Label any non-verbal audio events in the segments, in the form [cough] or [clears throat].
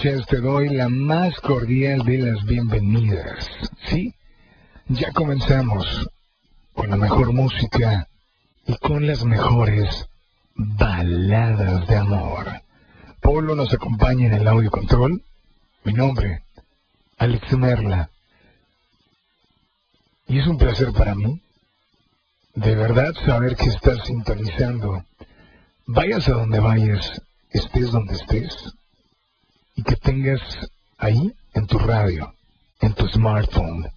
te doy la más cordial de las bienvenidas. ¿Sí? Ya comenzamos con la mejor música y con las mejores baladas de amor. Polo nos acompaña en el audio control. Mi nombre, Alex Merla. Y es un placer para mí, de verdad, saber que estás sintonizando. Vayas a donde vayas, estés donde estés, y que tengas ahí en tu radio, en tu smartphone,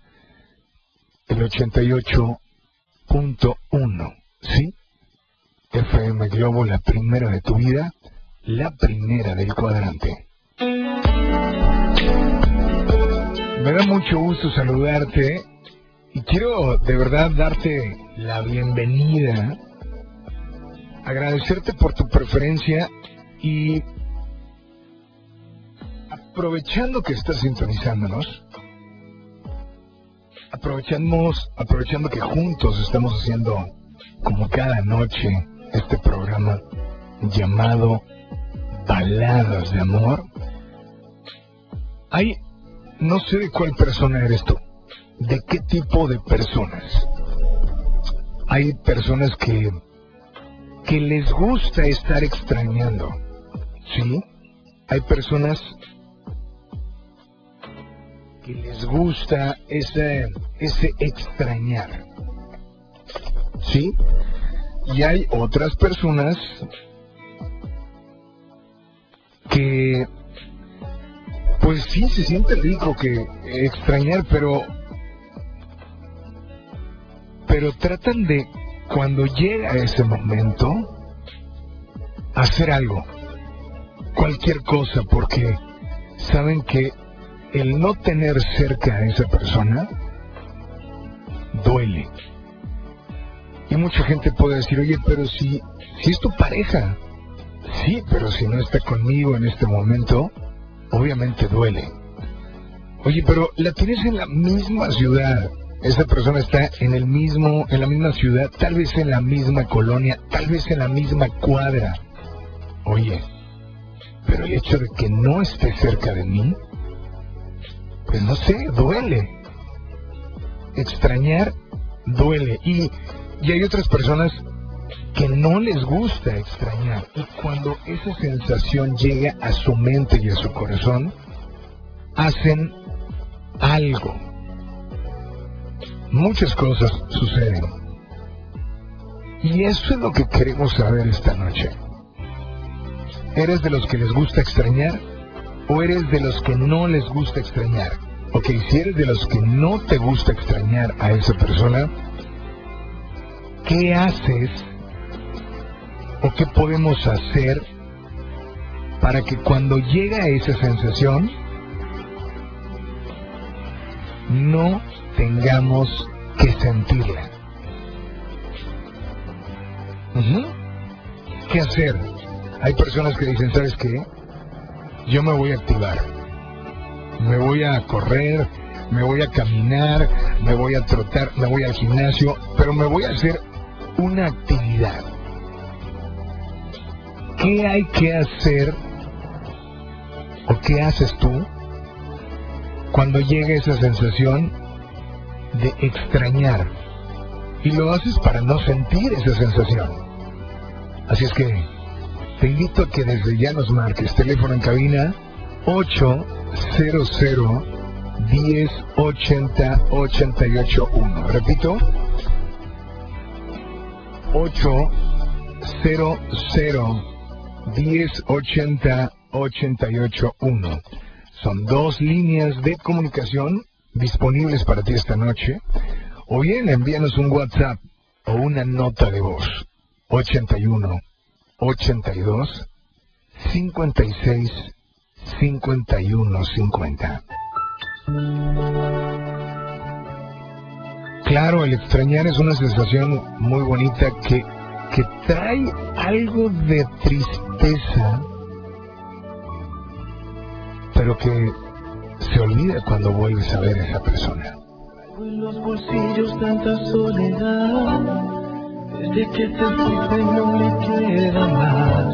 el 88.1, ¿sí? FM Globo, la primera de tu vida, la primera del cuadrante. Me da mucho gusto saludarte y quiero de verdad darte la bienvenida, agradecerte por tu preferencia y aprovechando que estás sintonizándonos, aprovechamos, aprovechando que juntos estamos haciendo como cada noche, este programa llamado Baladas de Amor. Hay, no sé de cuál persona eres tú, de qué tipo de personas. Hay personas que, que les gusta estar extrañando, ¿sí? Hay personas que les gusta ese, ese extrañar. ¿Sí? Y hay otras personas que, pues sí, se siente rico que extrañar, pero, pero tratan de, cuando llega ese momento, hacer algo, cualquier cosa, porque saben que el no tener cerca a esa persona duele. Y mucha gente puede decir, oye, pero si, si es tu pareja, sí, pero si no está conmigo en este momento, obviamente duele. Oye, pero la tienes en la misma ciudad. Esa persona está en el mismo, en la misma ciudad, tal vez en la misma colonia, tal vez en la misma cuadra. Oye, pero el hecho de que no esté cerca de mí, pues no sé, duele. Extrañar duele. Y, y hay otras personas que no les gusta extrañar. Y cuando esa sensación llega a su mente y a su corazón, hacen algo. Muchas cosas suceden. Y eso es lo que queremos saber esta noche. ¿Eres de los que les gusta extrañar o eres de los que no les gusta extrañar? Ok, si eres de los que no te gusta extrañar a esa persona, ¿qué haces o qué podemos hacer para que cuando llega esa sensación no tengamos que sentirla? ¿Qué hacer? Hay personas que dicen, ¿sabes qué? Yo me voy a activar. Me voy a correr, me voy a caminar, me voy a trotar, me voy al gimnasio, pero me voy a hacer una actividad. ¿Qué hay que hacer o qué haces tú cuando llega esa sensación de extrañar? Y lo haces para no sentir esa sensación. Así es que te invito a que desde ya nos marques teléfono en cabina 800 1080 881. Repito, 800 1080 881. Son dos líneas de comunicación disponibles para ti esta noche. O bien envíanos un WhatsApp o una nota de voz. 81 82 56 51 50. Claro, el extrañar es una sensación muy bonita que, trae algo de tristeza, pero que se olvida cuando vuelves a ver a esa persona. En los bolsillos tanta soledad, desde que te fuiste no me queda más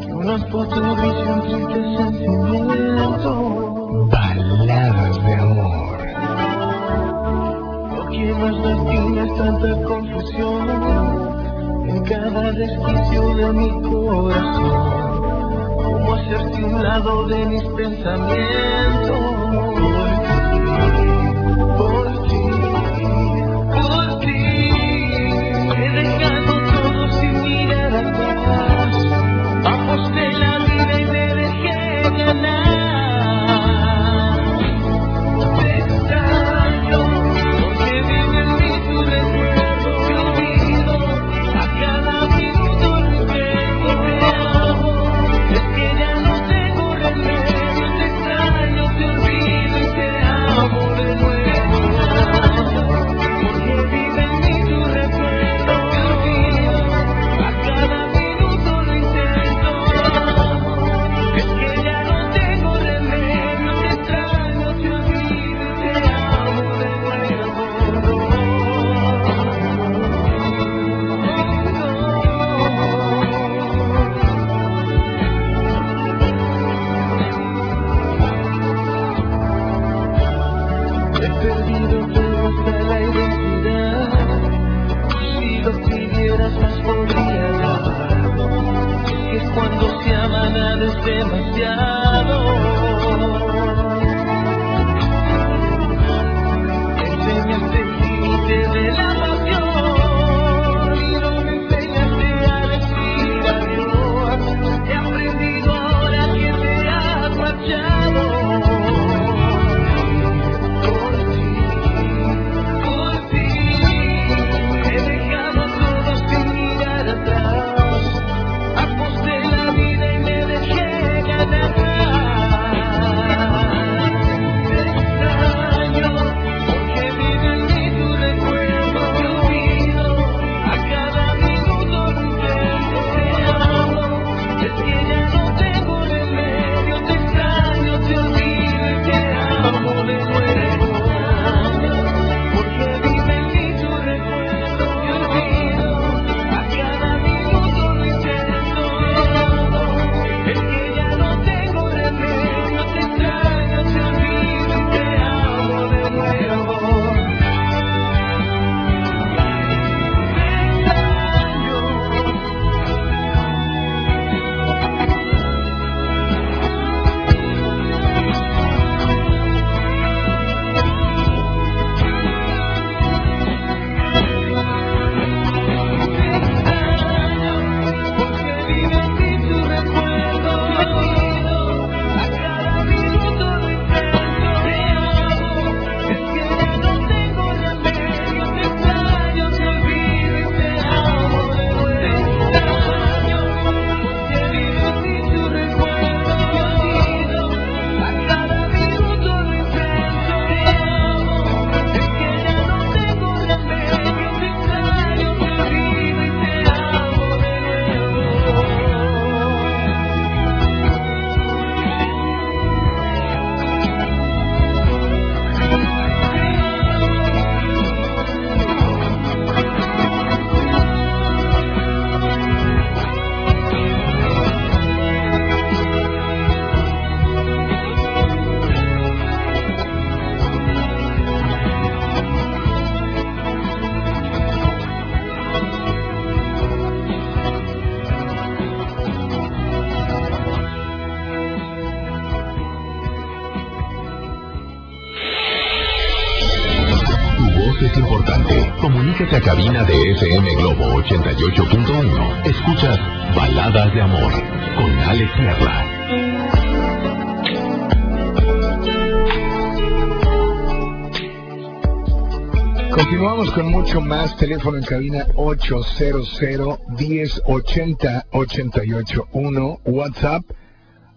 que unas fotos y un triste sentimiento. Baladas de amor. Lo que más lastima es tanta confusión en cada desquicio de mi corazón. Cómo hacerte un lado de mis pensamientos. Demasiado. De FM Globo 88.1. Escuchas Baladas de Amor con Alex Merla. Continuamos con mucho más. Teléfono en cabina 800 1080 881. WhatsApp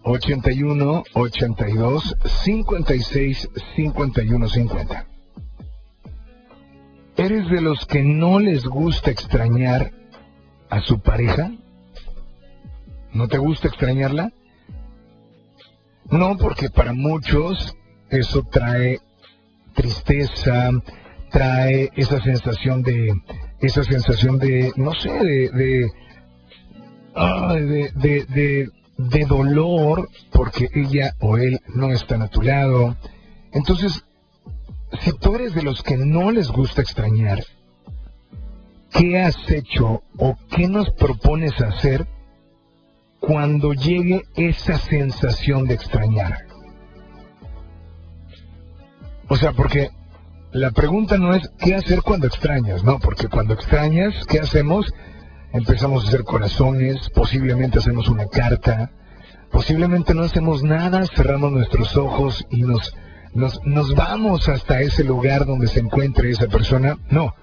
81 82 56 51 50. ¿Eres de los que no les gusta extrañar a su pareja? ¿No te gusta extrañarla? No, porque para muchos eso trae tristeza, trae esa sensación de, esa sensación de, no sé, de, de, ay, de, de, de, de dolor porque ella o él no están a tu lado. Entonces, si tú eres de los que no les gusta extrañar, ¿qué has hecho o qué nos propones hacer cuando llegue esa sensación de extrañar? O sea, porque la pregunta no es qué hacer cuando extrañas, no, porque cuando extrañas, ¿qué hacemos? Empezamos a hacer corazones, posiblemente hacemos una carta, posiblemente no hacemos nada, cerramos nuestros ojos y nos, nos, nos vamos hasta ese lugar donde se encuentre esa persona. No,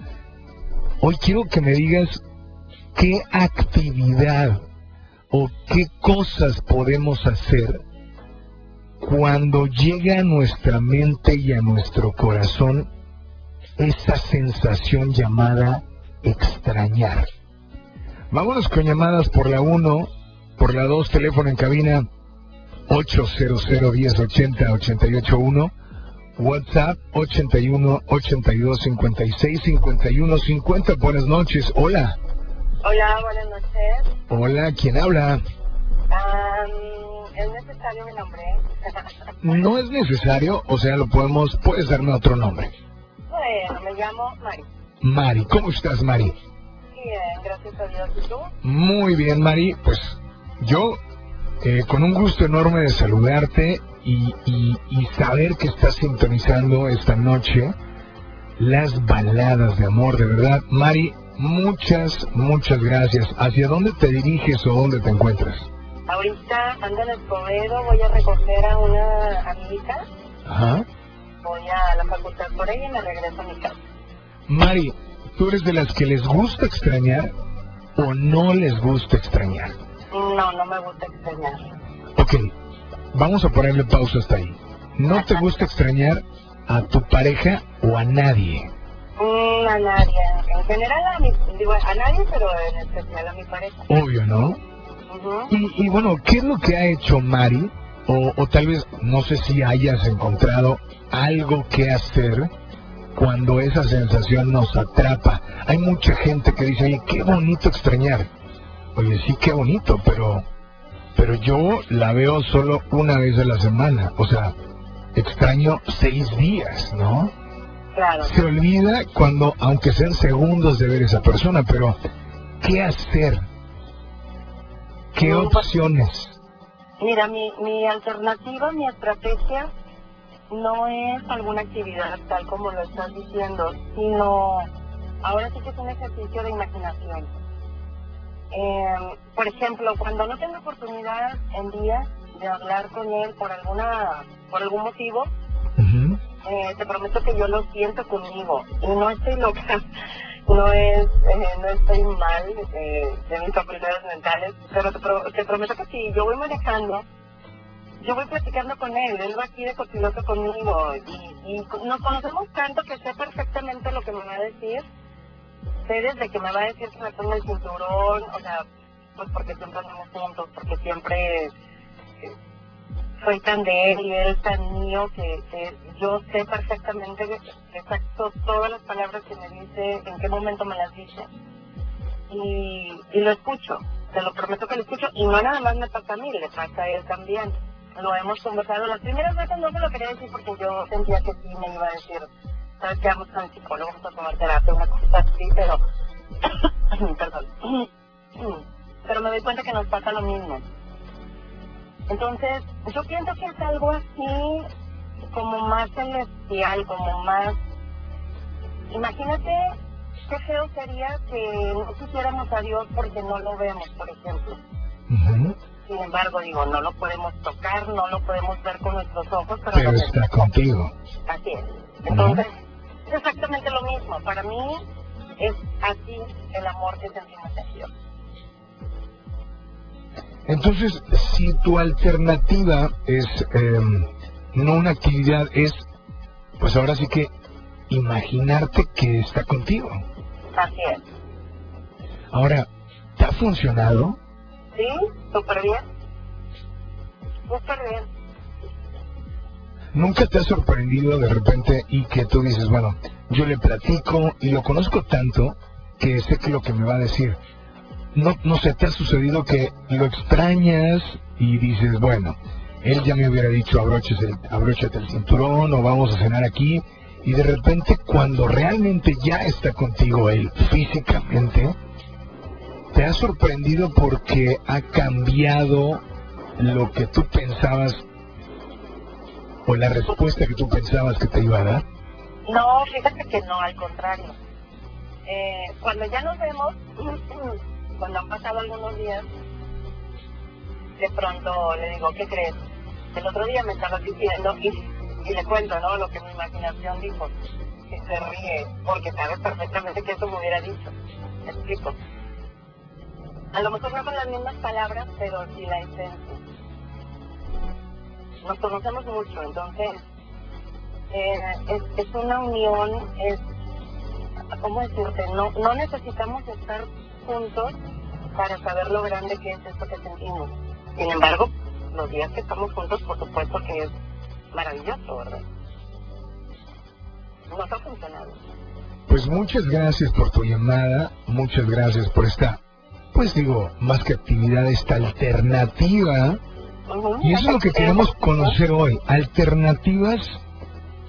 hoy quiero que me digas qué actividad o qué cosas podemos hacer cuando llega a nuestra mente y a nuestro corazón esa sensación llamada extrañar. Vámonos con llamadas por la 1, por la 2, teléfono en cabina 800 1080 881, WhatsApp 81 82 56 51 50. Buenas noches, hola. Hola, buenas noches. Hola, ¿quién habla? ¿Es necesario mi nombre? [laughs] No es necesario, o sea, lo podemos, puedes darme otro nombre. bueno, me llamo Mari. Mari, ¿cómo estás, Mari? Bien, gracias a Dios. ¿Y tú? Muy bien, Mari. Pues yo, eh, con un gusto enorme de saludarte y, y, y saber que estás sintonizando esta noche las baladas de amor, de verdad. Mari, muchas, muchas gracias. ¿Hacia dónde te diriges o dónde te encuentras? Ahorita ando en Escobedo, voy a recoger a una amiguita, Ajá. voy a la facultad por ella y me regreso a mi casa. Mari, ¿tú eres de las que les gusta extrañar o no les gusta extrañar? No, no me gusta extrañar. Ok, vamos a ponerle pausa hasta ahí. ¿No te gusta extrañar a tu pareja o a nadie? Mm, a nadie, en general a mi, digo, a nadie, pero en especial a mi pareja. Obvio, ¿no? Ujú. Y, y bueno, ¿qué es lo que ha hecho Mari? O, o tal vez, no sé si hayas encontrado algo que hacer cuando esa sensación nos atrapa. Hay mucha gente que dice, oye, qué bonito extrañar. Oye, sí, qué bonito, pero, pero yo la veo solo una vez a la semana. O sea, extraño seis días, ¿no? Claro. Se olvida cuando, aunque sean segundos de ver esa persona, pero ¿qué hacer? ¿Qué No, pues- opciones? Mira, mi, mi alternativa, mi estrategia no es alguna actividad tal como lo estás diciendo, sino ahora sí que es un ejercicio de imaginación. Eh, por ejemplo, cuando no tengo oportunidad en días de hablar con él por alguna por algún motivo, eh, te prometo que yo lo siento conmigo. Y no estoy loca, [laughs] no es eh, no estoy mal eh, de mis facultades mentales, pero te, pro- te prometo que si yo voy manejando, yo voy platicando con él, él va aquí de copiloto conmigo. Y, y nos conocemos tanto que sé perfectamente lo que me va a decir, sé desde que me va a decir que me ponga el cinturón, o sea, pues porque siempre andamos juntos, porque siempre eh, soy tan de él y él tan mío que, yo sé perfectamente exacto todas las palabras que me dice, en qué momento me las dice. Y, y lo escucho, te lo prometo que lo escucho y no nada más me pasa a mí, le pasa a él también. Lo hemos conversado. Las primeras veces no se lo quería decir porque yo sentía que sí me iba a decir, sabes que vamos con el psicólogo, vamos a tomar terapia, una cosa así, pero, [coughs] perdón. [coughs] pero me doy cuenta que nos pasa lo mismo. Entonces, yo pienso que es algo así como más celestial, como más... Imagínate qué feo sería que no quisiéramos a Dios porque no lo vemos, por ejemplo. Sin embargo, digo, no lo podemos tocar, no lo podemos ver con nuestros ojos, pero, Pero está contigo. Así es. Entonces, es exactamente lo mismo. Para mí es así el amor que sentimos en Dios. Entonces, si tu alternativa es em, no una actividad, es, pues ahora sí que imaginarte que está contigo. Así es. Ahora, ¿te ha funcionado? ¿Sí? ¿Súper bien? Súper bien. ¿Nunca te ha sorprendido de repente y que tú dices, bueno, yo le platico y lo conozco tanto que sé que lo que me va a decir? No, no sé, ¿te ha sucedido que lo extrañas y dices, bueno, él ya me hubiera dicho el, abróchate el cinturón o vamos a cenar aquí y de repente cuando realmente ya está contigo él físicamente, te ha sorprendido porque ha cambiado lo que tú pensabas o la respuesta que tú pensabas que te iba a dar? No, fíjate que no, al contrario. Eh, cuando ya nos vemos, [clears throat] cuando han pasado algunos días, de pronto le digo, ¿qué crees? El otro día me estabas diciendo y, y le cuento, ¿no? Lo que mi imaginación dijo. Y se ríe, porque sabe perfectamente que eso me hubiera dicho. ¿Me explico? A lo mejor no con las mismas palabras, pero sí la esencia. Nos conocemos mucho, entonces eh, es, una unión, es, ¿cómo decirte? No, no necesitamos estar juntos para saber lo grande que es esto que sentimos. Sin embargo, los días que estamos juntos, por supuesto que es maravilloso, ¿verdad? Nos ha funcionado. Pues muchas gracias por tu llamada, muchas gracias por esta, pues digo, más que actividad, esta alternativa. Y eso es lo que queremos conocer hoy, alternativas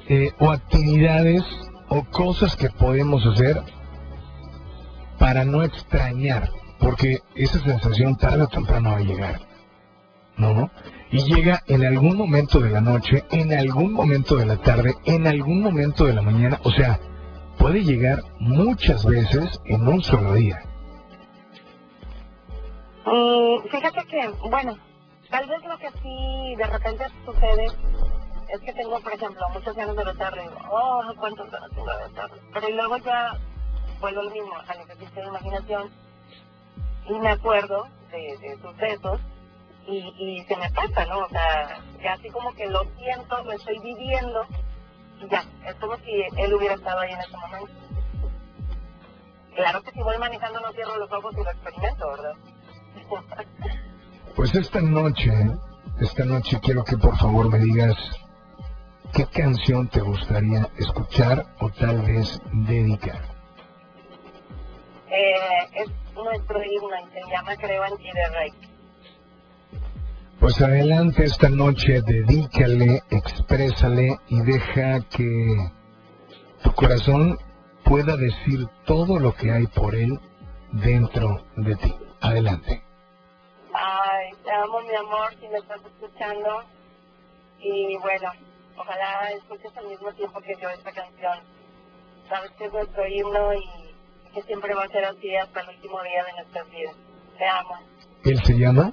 eh, o actividades o cosas que podemos hacer para no extrañar, porque esa sensación tarde o temprano va a llegar, ¿no? Y llega en algún momento de la noche, en algún momento de la tarde, en algún momento de la mañana, o sea, puede llegar muchas veces en un solo día. Mm, fíjate que, bueno, tal vez lo que sí de repente sucede es que tengo, por ejemplo, muchos años de retardo y digo, oh, cuántos años tengo de retardo. Pero luego ya vuelvo lo mismo, al ejercicio de imaginación y me acuerdo de, de sucesos y, y se me pasa, ¿no? O sea, así como que lo siento, lo estoy viviendo y ya, es como si él hubiera estado ahí en ese momento. Claro que si voy manejando no cierro los ojos y lo experimento, ¿verdad? [laughs] Pues esta noche, esta noche quiero que por favor me digas qué canción te gustaría escuchar o tal vez dedicar. eh, es nuestro himno se llama Creo en ti de Rey. Pues adelante esta noche, dedícale, exprésale y deja que tu corazón pueda decir todo lo que hay por él dentro de ti. Adelante. Ay, te amo mi amor si me estás escuchando y bueno, ojalá escuches al mismo tiempo que yo esta canción. Sabes que es nuestro himno y que siempre va a ser así hasta el último día de nuestras vidas. Te amo, ¿Él se llama?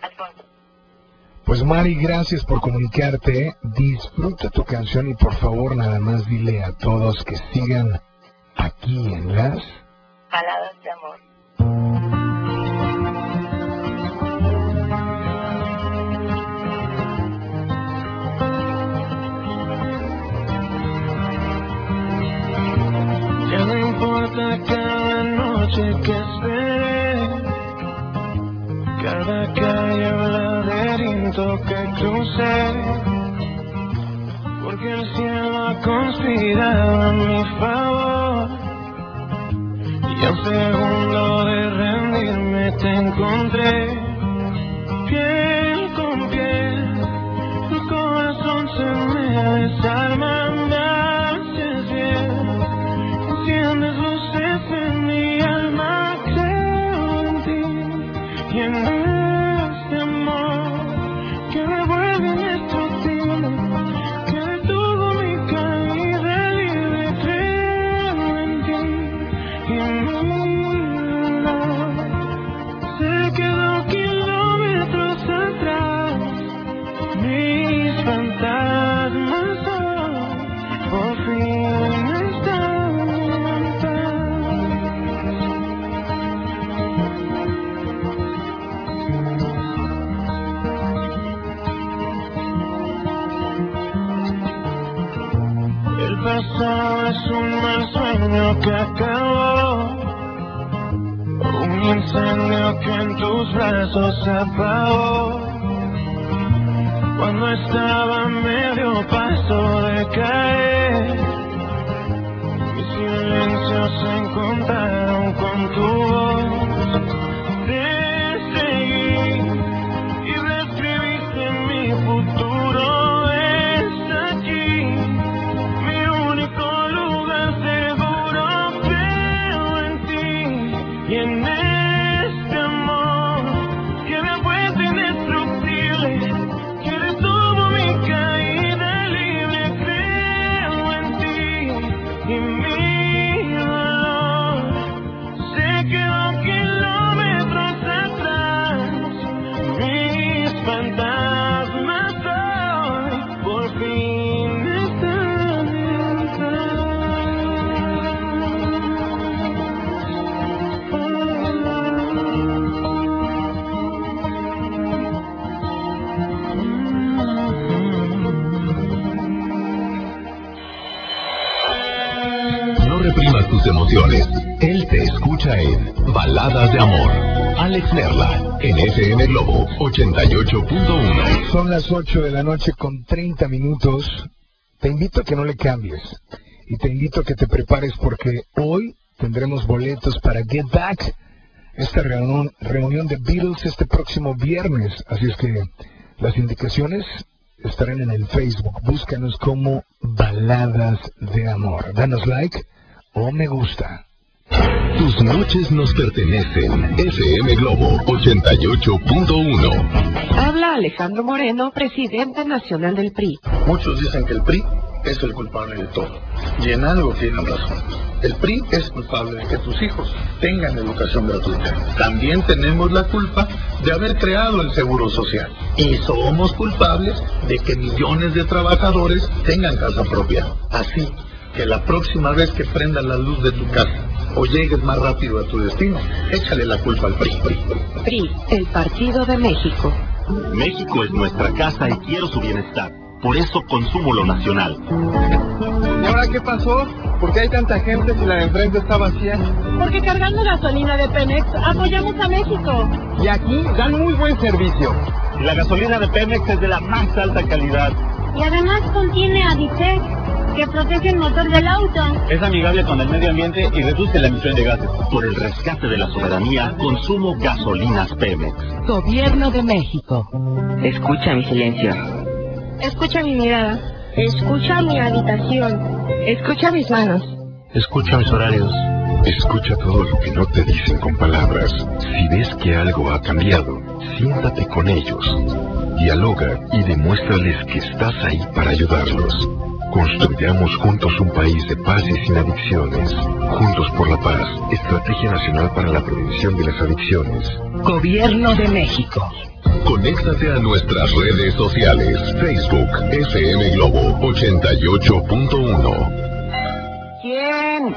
Alfonso. Pues Mari, gracias por comunicarte. Disfruta tu canción y por favor nada más dile a todos que sigan aquí en las... Baladas de amor. Que esperé, cada calle o laberinto que crucé, porque el cielo ha conspirado a mi favor. Y al segundo de rendirme te encontré, Un incendio que en tus brazos se apagó. Cuando estaba medio paso de caer, mis silencios se encontraron con tu voz. En Baladas de Amor. Alex Merla, en FM Globo 88.1. Son las 8 de la noche con 30 minutos. Te invito a que no le cambies. Y te invito a que te prepares porque hoy tendremos boletos para Get Back. Esta reunión, reunión de Beatles este próximo viernes. Así es que las indicaciones estarán en el Facebook. Búscanos como Baladas de Amor. Danos like o me gusta. Tus noches nos pertenecen. FM Globo 88.1. Habla Alejandro Moreno, presidente nacional del PRI. Muchos dicen que el PRI es el culpable de todo. Y en algo tienen razón. El PRI es culpable de que tus hijos tengan educación gratuita. También tenemos la culpa de haber creado el Seguro Social. Y somos culpables de que millones de trabajadores tengan casa propia. Así que la próxima vez que prendas la luz de tu casa o llegues más rápido a tu destino, échale la culpa al PRI. PRI, el Partido de México. México es nuestra casa y quiero su bienestar. Por eso consumo lo nacional. ¿Y ahora qué pasó? ¿Por qué hay tanta gente si la de enfrente está vacía? Porque cargando gasolina de Pemex apoyamos a México. Y aquí dan muy buen servicio. Y la gasolina de Pemex es de la más alta calidad. Y además contiene Aditec, que protege el motor del auto. Es amigable con el medio ambiente y reduce la emisión de gases. Por el rescate de la soberanía, consumo gasolinas Pemex. Gobierno de México. Escucha mi silencio. Escucha mi mirada. Escucha mi habitación. Escucha mis manos. Escucha mis horarios. Escucha todo lo que no te dicen con palabras. Si ves que algo ha cambiado, siéntate con ellos. Dialoga y demuéstrales que estás ahí para ayudarlos. Construyamos juntos un país de paz y sin adicciones. Juntos por la paz. Estrategia Nacional para la Prevención de las Adicciones. Gobierno de México. Conéctate a nuestras redes sociales. Facebook FM Globo 88.1. ¿Quién?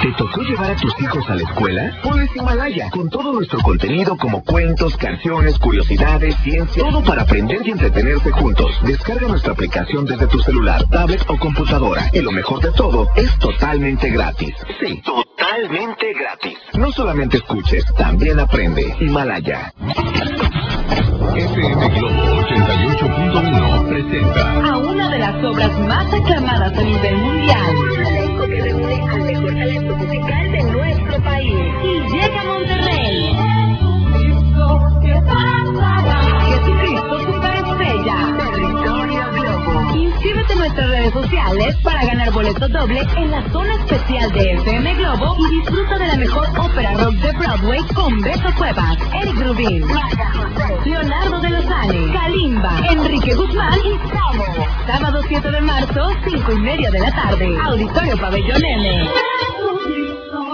¿Te tocó llevar a tus hijos a la escuela? Ponles Himalaya, con todo nuestro contenido como cuentos, canciones, curiosidades, ciencia, todo para aprender y entretenerse juntos. Descarga nuestra aplicación desde tu celular, tablet o computadora. Y lo mejor de todo, es totalmente gratis. Sí, totalmente gratis. No solamente escuches, también aprende. Himalaya. FM Globo 88.1 presenta A una de las obras más aclamadas a nivel mundial. Reúne al mejor talento musical de nuestro país. Y llega a Monterrey. Jesucristo Inscríbete en nuestras redes sociales para ganar boleto doble en la zona especial de FM Globo y disfruta de la mejor ópera rock de Broadway con Beto Cuevas, Eric Rubin, Leonardo de Lozane, Kalimba, Enrique Guzmán y Samo. Sábado 7 de marzo, 5 y media de la tarde. Auditorio Pabellón M.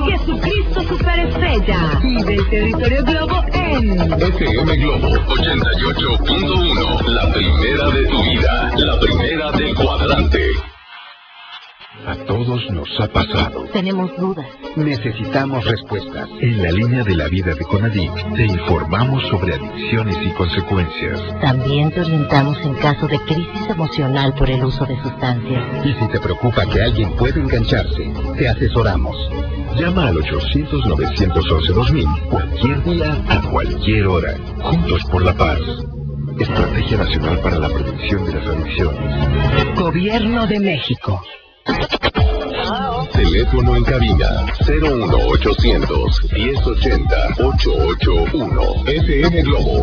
Jesucristo Superestrella. Vive el territorio Globo en FM Globo 88.1 La primera de tu vida, la primera del cuadrante. A todos nos ha pasado. Tenemos dudas. Necesitamos respuestas. En la línea de la vida de Conadic te informamos sobre adicciones y consecuencias. También te orientamos en caso de crisis emocional por el uso de sustancias. Y si te preocupa que alguien pueda engancharse, te asesoramos. Llama al 800-911-2000 cualquier día, a cualquier hora. Juntos por la paz. Estrategia Nacional para la Prevención de las Adicciones. Gobierno de México. Teléfono en cabina 01800 1080 881 FM Globo.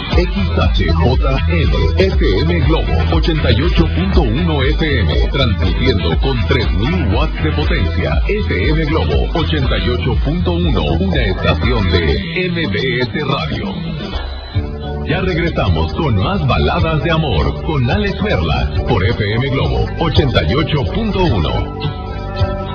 XHJM FM Globo 88.1 FM transmitiendo con 3000 watts de potencia. FM Globo 88.1 una estación de MBS Radio. Ya regresamos con más baladas de amor con Alex Merla por FM Globo 88.1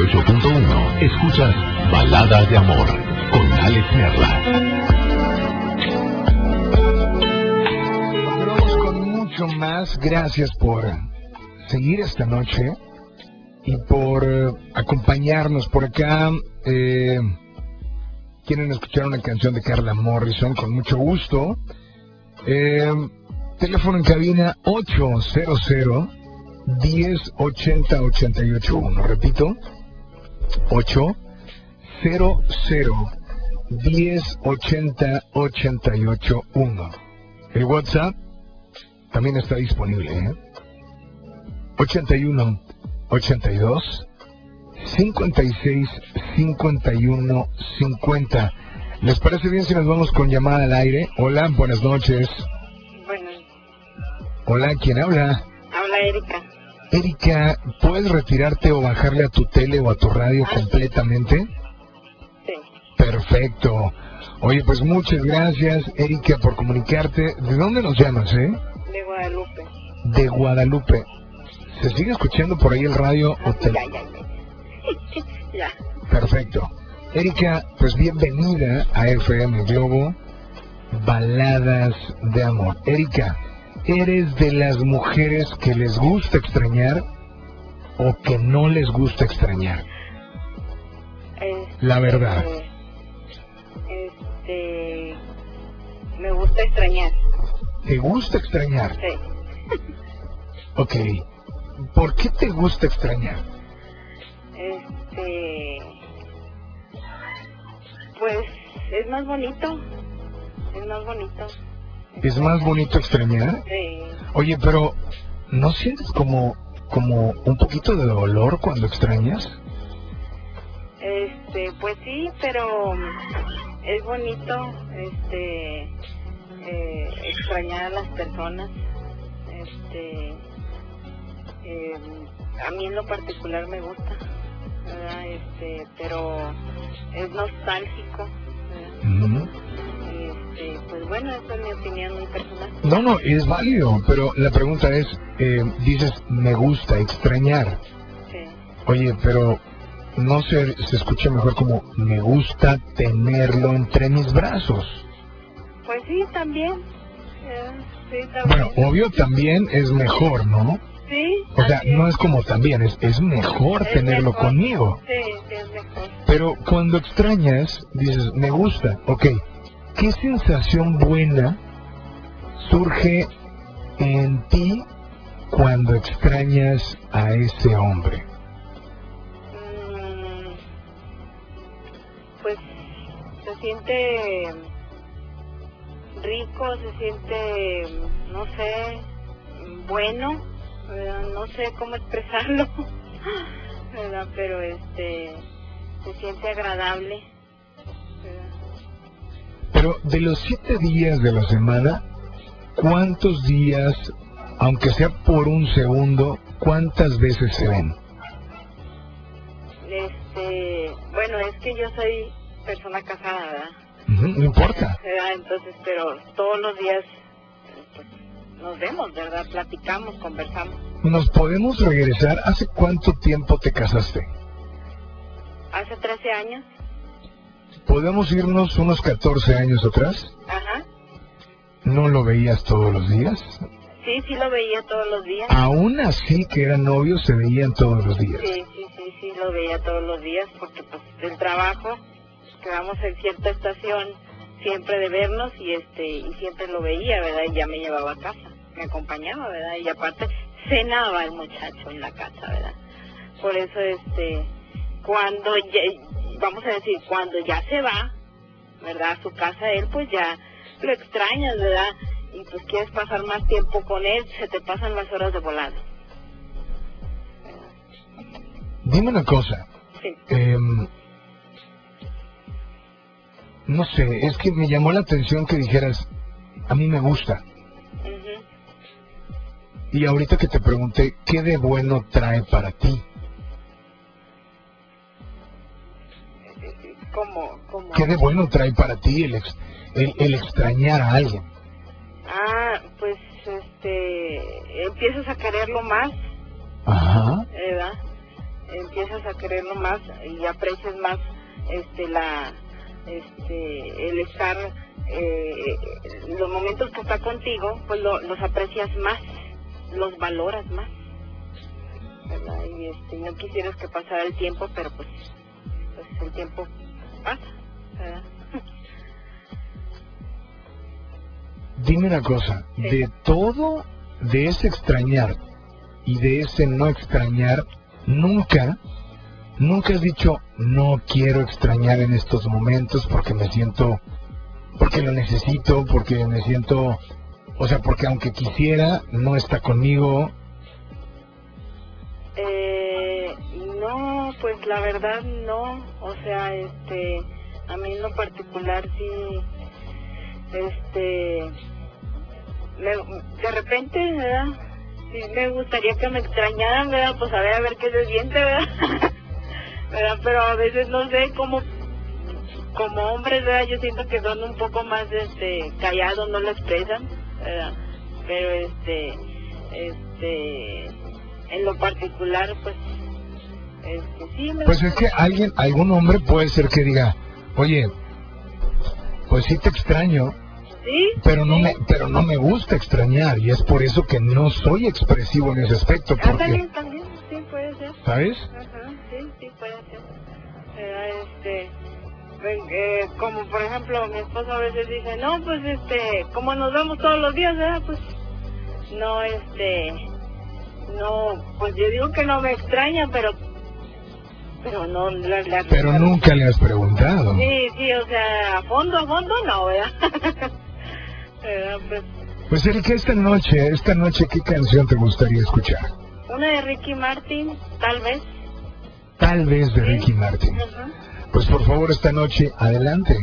88.1. Escuchas Baladas de Amor con Alex Merla. Con mucho más. Gracias por seguir esta noche y por eh, acompañarnos por acá. Eh, quieren escuchar una canción de Carla Morrison con mucho gusto. Eh, teléfono en cabina 800 1080 881. Repito, 800 1080 881. El WhatsApp también está disponible. ¿eh? 81 82 56 51 50. ¿Les parece bien si nos vamos con llamada al aire? Hola, buenas noches. Bueno, Hola, ¿quién habla? habla Erika. Erika, ¿puedes retirarte o bajarle a tu tele o a tu radio completamente? Sí. Perfecto. Oye, pues muchas gracias, Erika, por comunicarte. ¿De dónde nos llamas, eh? De Guadalupe. De Guadalupe. ¿Se sigue escuchando por ahí el radio o te... Ya, ya, ya. [laughs] ya. Perfecto. Erika, pues bienvenida a FM Globo, Baladas de Amor. Erika, ¿eres de las mujeres que les gusta extrañar o que no les gusta extrañar? Este, La verdad. Este. Me gusta extrañar. ¿Te gusta extrañar? Sí. Ok. ¿Por qué te gusta extrañar? Este. Pues es más bonito. Es más bonito. ¿Es más bonito extrañar? Sí. Oye, pero ¿no sientes como, como un poquito de dolor cuando extrañas? Este, pues sí, pero es bonito, este, eh, extrañar a las personas. Este, eh, a mí en lo particular me gusta, ¿verdad? Este, pero es nostálgico. ¿verdad? Pues bueno, esa es mi opinión muy personal. No, no, es válido, pero la pregunta es, eh, dices, me gusta extrañar. Sí. Oye, pero no se, se escucha mejor como, me gusta tenerlo entre mis brazos. Pues sí, también. eh, sí, también. Bueno, obvio también es mejor, ¿no? Sí, O sea, no es como también, es, es mejor Es tenerlo mejor. conmigo. Sí, sí, es mejor. Pero cuando extrañas, dices, me gusta, ok. ¿Qué sensación buena surge en ti cuando extrañas a ese hombre? Mm, pues se siente rico, se siente, no sé, bueno, no sé cómo expresarlo, [laughs] ¿verdad? pero este se siente agradable. Pero de los siete días de la semana, ¿cuántos días, aunque sea por un segundo, cuántas veces se ven? Este, bueno, es que yo soy persona casada, ¿verdad? Ujú, no importa. Entonces, pero todos los días pues, nos vemos, ¿verdad? Platicamos, conversamos. ¿Nos podemos regresar? ¿Hace cuánto tiempo te casaste? Hace 13 años, ¿Podemos irnos unos 14 años atrás? ajá. ¿No lo veías todos los días? Sí, sí lo veía todos los días. Aún así que eran novios, se veían todos los días. Sí, sí, sí, sí, lo veía todos los días porque pues del trabajo quedamos en cierta estación siempre de vernos y este y siempre lo veía, ¿verdad? Y ya me llevaba a casa, me acompañaba, ¿verdad? Y aparte cenaba el muchacho en la casa, ¿verdad? Por eso este cuando ya- vamos a decir, cuando ya se va, ¿verdad? A su casa él pues ya lo extrañas, ¿verdad? Y pues quieres pasar más tiempo con él, se te pasan las horas de volado. Dime una cosa. Sí. em, no sé, es que me llamó la atención que dijeras, a mí me gusta. Y ahorita que te pregunté, ¿qué de bueno trae para ti? Como, como... ¿Qué de bueno trae para ti el, ex- el, el extrañar a alguien? Ah, pues, este, empiezas a quererlo más, Ajá. ¿verdad? Empiezas a quererlo más y aprecias más este la este el estar eh, los momentos que está contigo pues lo- los aprecias más los valoras más ¿verdad? y este no quisieras que pasara el tiempo pero pues pues el tiempo ¿verdad? Dime una cosa, de todo, de ese extrañar y de ese no extrañar, nunca, nunca has dicho, no quiero extrañar en estos momentos porque me siento, porque lo necesito, porque me siento, o sea, porque aunque quisiera, no está conmigo. Eh, pues la verdad no, o sea, este, a mí en lo particular sí, este, de repente, ¿verdad? Sí me gustaría que me extrañaran, ¿verdad? Pues a ver, a ver qué se siente, ¿verdad? [laughs] ¿verdad? Pero a veces no sé cómo, como hombres, ¿verdad? Yo siento que son un poco más, este, callados, no lo expresan, ¿verdad? Pero este, este, en lo particular, pues, este, sí me Pues es que alguien, algún hombre puede ser que diga, oye, pues sí te extraño, ¿Sí? pero no me, pero no me gusta extrañar y es por eso que no soy expresivo en ese aspecto, Ah, porque, también, también, sí, puede ser. ¿sabes? Ajá, sí, sí, puede ser. Eh, este, eh, como por ejemplo, mi esposo a veces dice, no, pues este, como nos vemos todos los días, ¿verdad? Pues, no, este, no, pues yo digo que no me extraña, pero, pero no, la, la- Pero nunca le has preguntado. Sí, sí, o sea, a fondo, a fondo no, ¿verdad? [laughs] Pues, Pues Erika, esta noche, esta noche, ¿qué canción te gustaría escuchar? una de Ricky Martin, tal vez. Tal vez de Ricky Martin. Pues por favor, esta noche, adelante.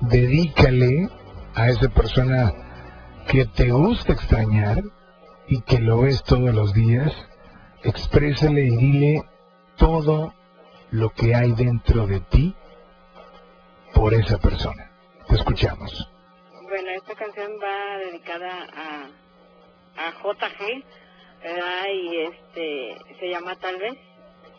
Dedícale a esa persona que te gusta extrañar y que lo ves todos los días. Exprésale y dile todo lo que hay dentro de ti por esa persona. Te escuchamos. Bueno, esta canción va dedicada a, a JG, ¿verdad? Y este, se llama Tal vez,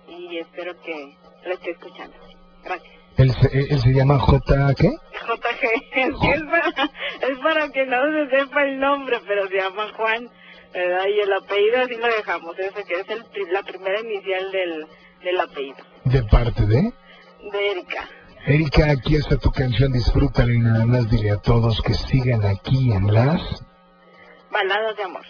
y espero que lo esté escuchando. Gracias. Él se, él se llama J. ¿qué? JG, es, para, es para que no se sepa el nombre, pero se llama Juan, ¿verdad? Y el apellido así lo dejamos, ese que es el, la primera inicial del, del apellido, De parte de de Erika. Erika. Aquí está tu canción. Disfrútala y nada más dile a todos que sigan aquí en las. Baladas de amor.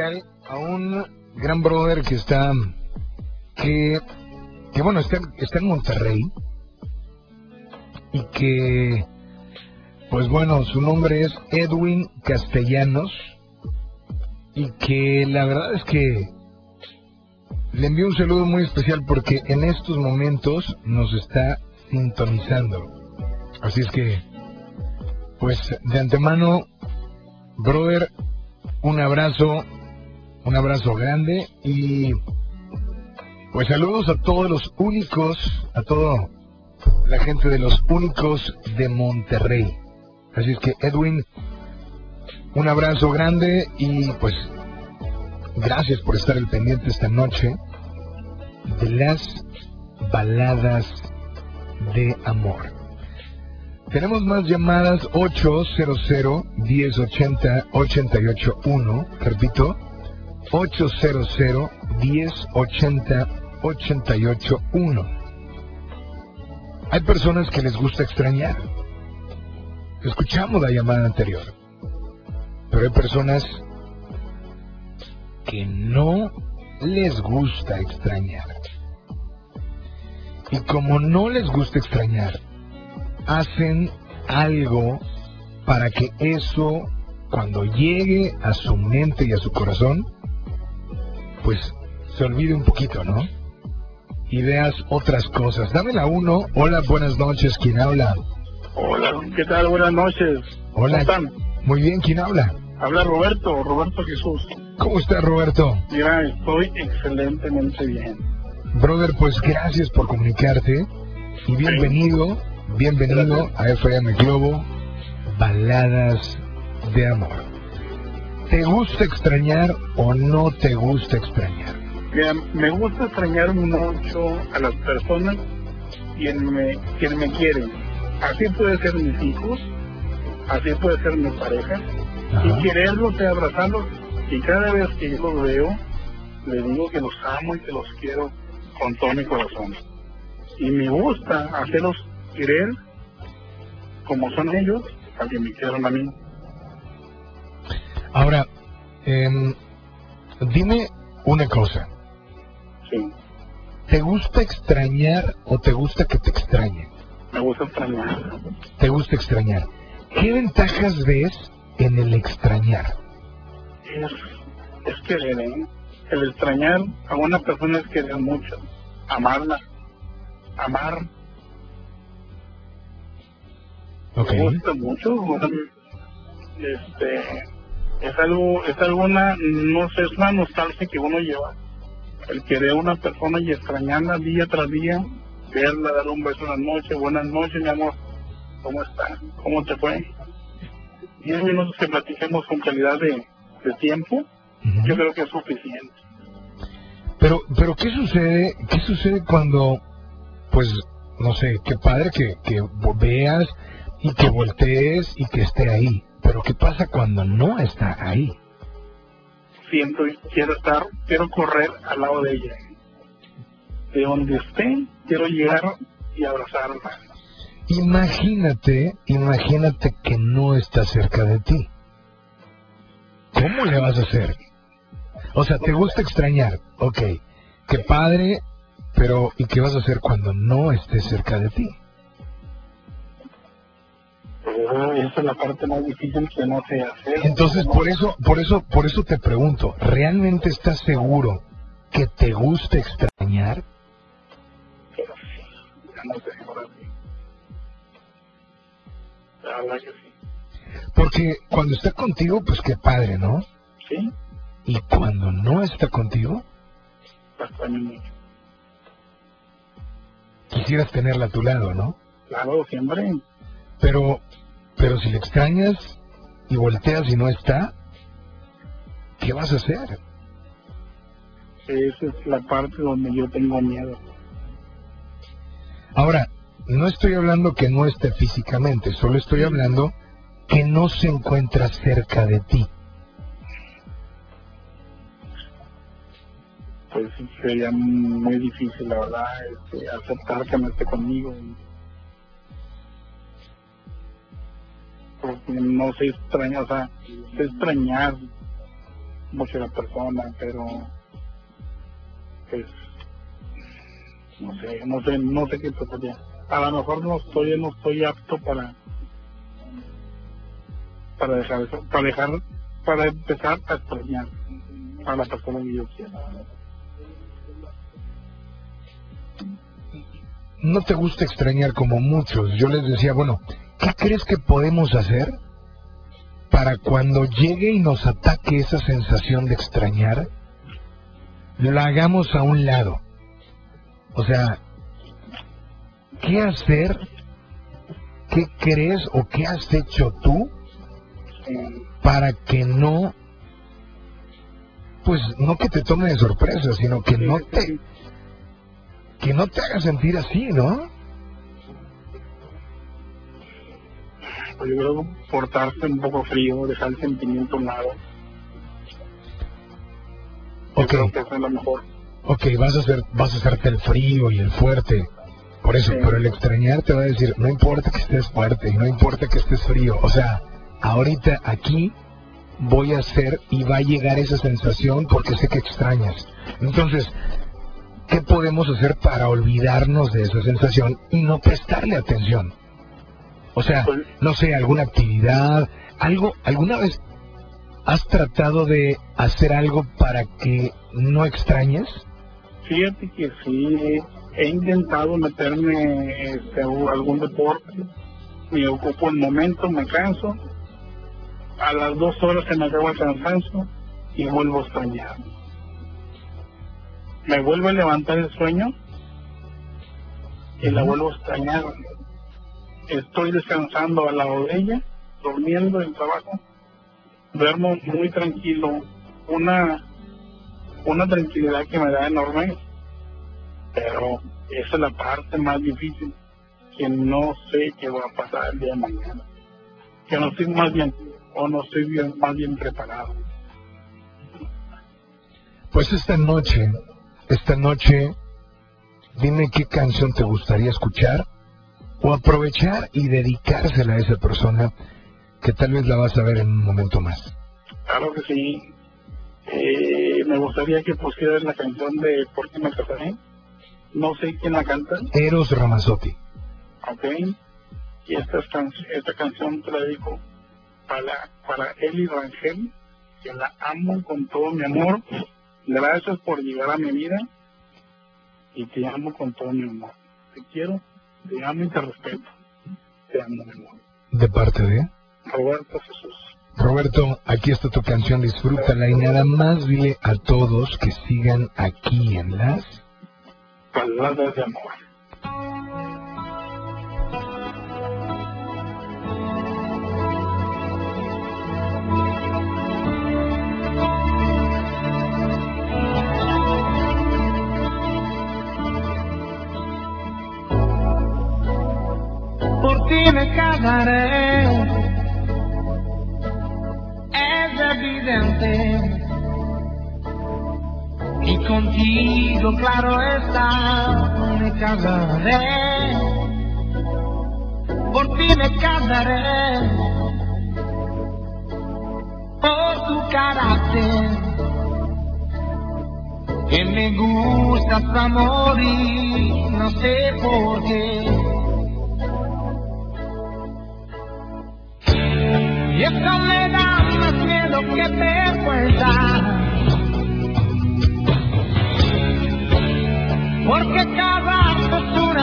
A un gran brother que está, que, que bueno, está, está en Monterrey y que, pues bueno, su nombre es Edwin Castellanos y que la verdad es que le envío un saludo muy especial porque en estos momentos nos está sintonizando. Así es que, pues de antemano, brother, un abrazo, un abrazo grande y pues saludos a todos los únicos, a toda la gente de los únicos de Monterrey. Así es que Edwin, un abrazo grande y pues gracias por estar al pendiente esta noche de las baladas de amor. Tenemos más llamadas 800 1080 881, repito, 800 1080 881. Hay personas que les gusta extrañar. Escuchamos la llamada anterior. Pero hay personas que no les gusta extrañar. Y como no les gusta extrañar, hacen algo para que eso, cuando llegue a su mente y a su corazón, pues se olvide un poquito, ¿no? Y veas otras cosas. Dame la uno. Hola, buenas noches. ¿Quién habla? Hola, ¿qué tal? Buenas noches. Hola. ¿Cómo están? Muy bien, ¿quién habla? Habla Roberto, Roberto Jesús. ¿Cómo está Roberto? Mira, estoy excelentemente bien. Brother, pues gracias por comunicarte y bienvenido, bienvenido a FM Globo, Baladas de Amor. ¿Te gusta extrañar o no te gusta extrañar? Me gusta extrañar mucho a las personas quien me, quien me quieren. Así puede ser mis hijos, así puede ser mi pareja, y quererlos y abrazarlos. Y cada vez que yo los veo, les digo que los amo y que los quiero con todo mi corazón. Y me gusta hacerlos querer como son ellos, a que me quieran a mí. Ahora, em, dime una cosa. Sí. ¿Te gusta extrañar o te gusta que te extrañen? Me gusta extrañar. ¿Te gusta extrañar? ¿Qué ventajas ves en el extrañar? Es, es querer, ¿eh? El extrañar a una persona es querer mucho. Amarla. Amar. Ok. Me gusta mucho. Este, es algo, es alguna, no sé, es una nostalgia que uno lleva. El querer a una persona y extrañarla día tras día, verla, darle un beso en la noche, buenas noches, mi amor, ¿cómo está? ¿Cómo te fue? Diez minutos que platiquemos con calidad de, de tiempo, yo creo que es suficiente. Pero, pero ¿qué sucede? ¿Qué sucede cuando, pues, no sé, qué padre que, que veas y que voltees y que esté ahí? Pero ¿qué pasa cuando no está ahí? Siento y quiero estar, quiero correr al lado de ella. De donde esté, quiero llegar y abrazarla. Imagínate, imagínate que no está cerca de ti. ¿Cómo le vas a hacer? O sea, te gusta extrañar, ok, qué padre, pero ¿y qué vas a hacer cuando no esté cerca de ti? Esa es la parte más difícil que no sé hacer. Entonces, por eso, por eso, por eso te pregunto, ¿realmente estás seguro que te gusta extrañar? Ya no sé, ahora sí. La verdad que sí. Porque cuando está contigo, pues qué padre, ¿no? Sí, Y cuando no está contigo, mucho. quisieras tenerla a tu lado, ¿no? Claro, siempre. Pero, pero si le extrañas y volteas y no está, ¿qué vas a hacer? Esa es la parte donde yo tengo miedo. Ahora, no estoy hablando que no esté físicamente, solo estoy hablando que no se encuentra cerca de ti. Pues sería muy difícil, la verdad, este, aceptar que no esté conmigo. Porque no sé extrañar, o sea, sé extrañar mucho la persona, pero pues no sé, no sé, no sé qué pasaría. A lo mejor no estoy, no estoy apto para para dejar eso, para dejar, para empezar a extrañar. a la persona que yo quiero. No te gusta extrañar como muchos. Yo les decía, bueno, ¿qué crees que podemos hacer para cuando llegue y nos ataque esa sensación de extrañar, la hagamos a un lado? O sea, ¿qué hacer? ¿Qué crees o qué has hecho tú para que no, pues no que te tome de sorpresa, sino que no te, que no te haga sentir así, ¿no? Yo creo portarse un poco frío, dejar el sentimiento a un lado. Yo Ok. creo que eso es lo mejor. Ok, vas a hacer, vas a hacerte el frío y el fuerte. Por eso, pero el extrañar te va a decir, no importa que estés fuerte y no importa que estés frío. O sea, ahorita aquí voy a hacer y va a llegar esa sensación porque sé que extrañas. Entonces, ¿qué podemos hacer para olvidarnos de esa sensación y no prestarle atención? O sea, no sé, alguna actividad, algo, ¿alguna vez has tratado de hacer algo para que no extrañes? Fíjate que sí, he intentado meterme este, algún deporte, me ocupo el momento, me canso, a las dos horas se me acaba el cansancio y vuelvo a extrañar. Me vuelve a levantar el sueño y la vuelvo a extrañar. Estoy descansando al lado de ella, durmiendo en trabajo, duermo muy tranquilo, una una tranquilidad que me da enorme, pero esa es la parte más difícil, que no sé qué va a pasar el día de mañana, que no estoy más bien, o no estoy bien, más bien preparado. Pues esta noche, esta noche, dime qué canción te gustaría escuchar o aprovechar y dedicársela a esa persona que tal vez la vas a ver en un momento más. Claro que sí. Eh, me gustaría que pusieras la canción de ¿Por qué me casaré? No sé quién la canta, Eros Ramazzotti. ¿ok? Y esta, can- esta canción te la dedico para, para Eli Rangel, que la amo con todo mi amor. Gracias por llegar a mi vida y te amo con todo mi amor. Te quiero, te amo y te respeto. Te amo, mi amor. De parte de Roberto Jesús. Roberto, aquí está tu canción, disfrútala y nada más dile a todos que sigan aquí en las... Palabras de amor. Ti me casaré. Es evidente. Y contigo, claro está, me casaré. Por ti me casaré. Por tu carácter. Que me gusta hasta morir, no sé por qué. Y esto me da más miedo que vergüenza. Porque casarse es una.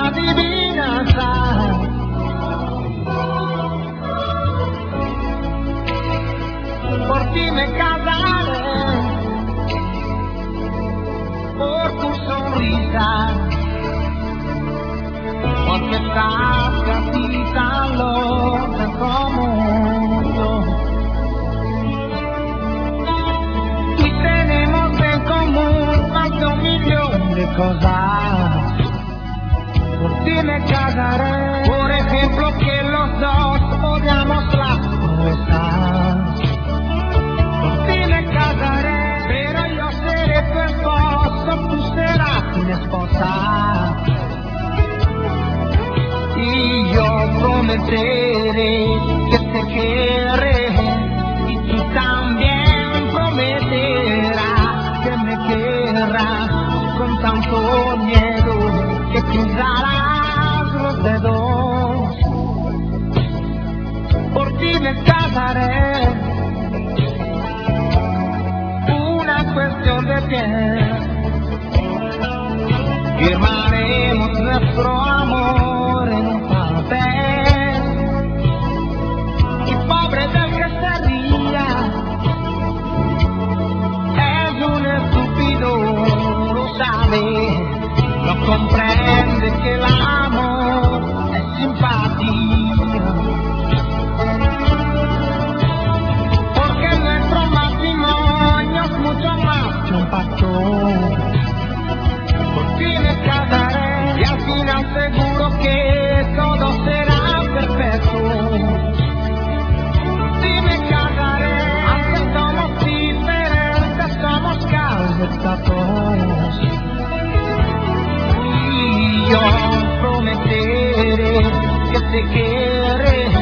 Por ti me casaré. Por tu sonrisa. Porque estás casi Por ti me casaré. Por ejemplo, que los dos odiamos las nuestras. Por ti me casaré. Pero yo seré tu esposo, tú serás mi esposa. Y yo prometeré que te querré miedo que cruzarás los dedos. Por ti me casaré. Una cuestión de piel. Firmaremos nuestro amor. no comprende que el amor es simpatía. तेरे किसके रे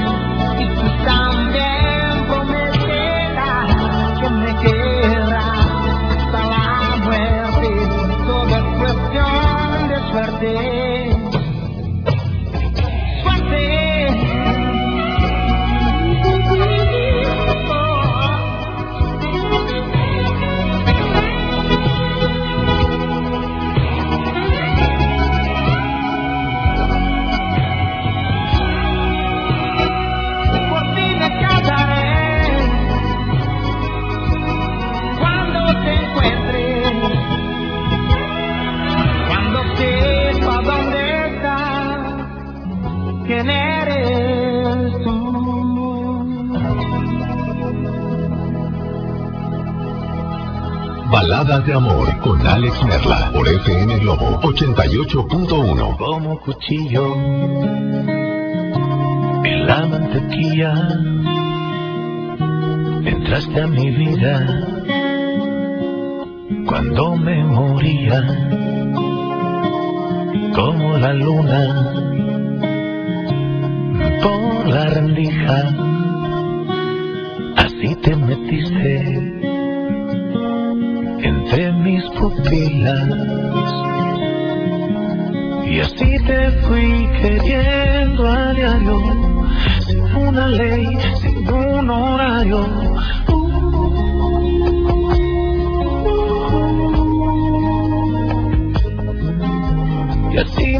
De amor con Alex Merla por FM Globo 88.1. Como cuchillo en la mantequilla, entraste a mi vida cuando me moría. Como la luna por la rendija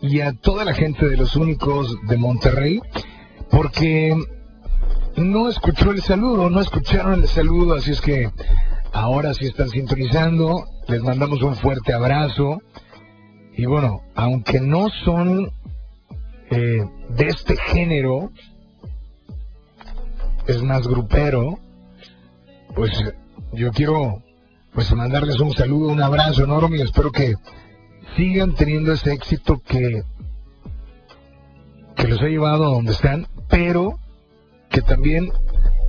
Y a toda la gente de los únicos de Monterrey, porque no escuchó el saludo, no escucharon el saludo, así es que ahora sí están sintonizando, les mandamos un fuerte abrazo. Y bueno, aunque no son eh, de este género es más grupero, pues yo quiero pues mandarles un saludo, un abrazo enorme y espero que sigan teniendo ese éxito que, que los ha llevado a donde están, pero que también,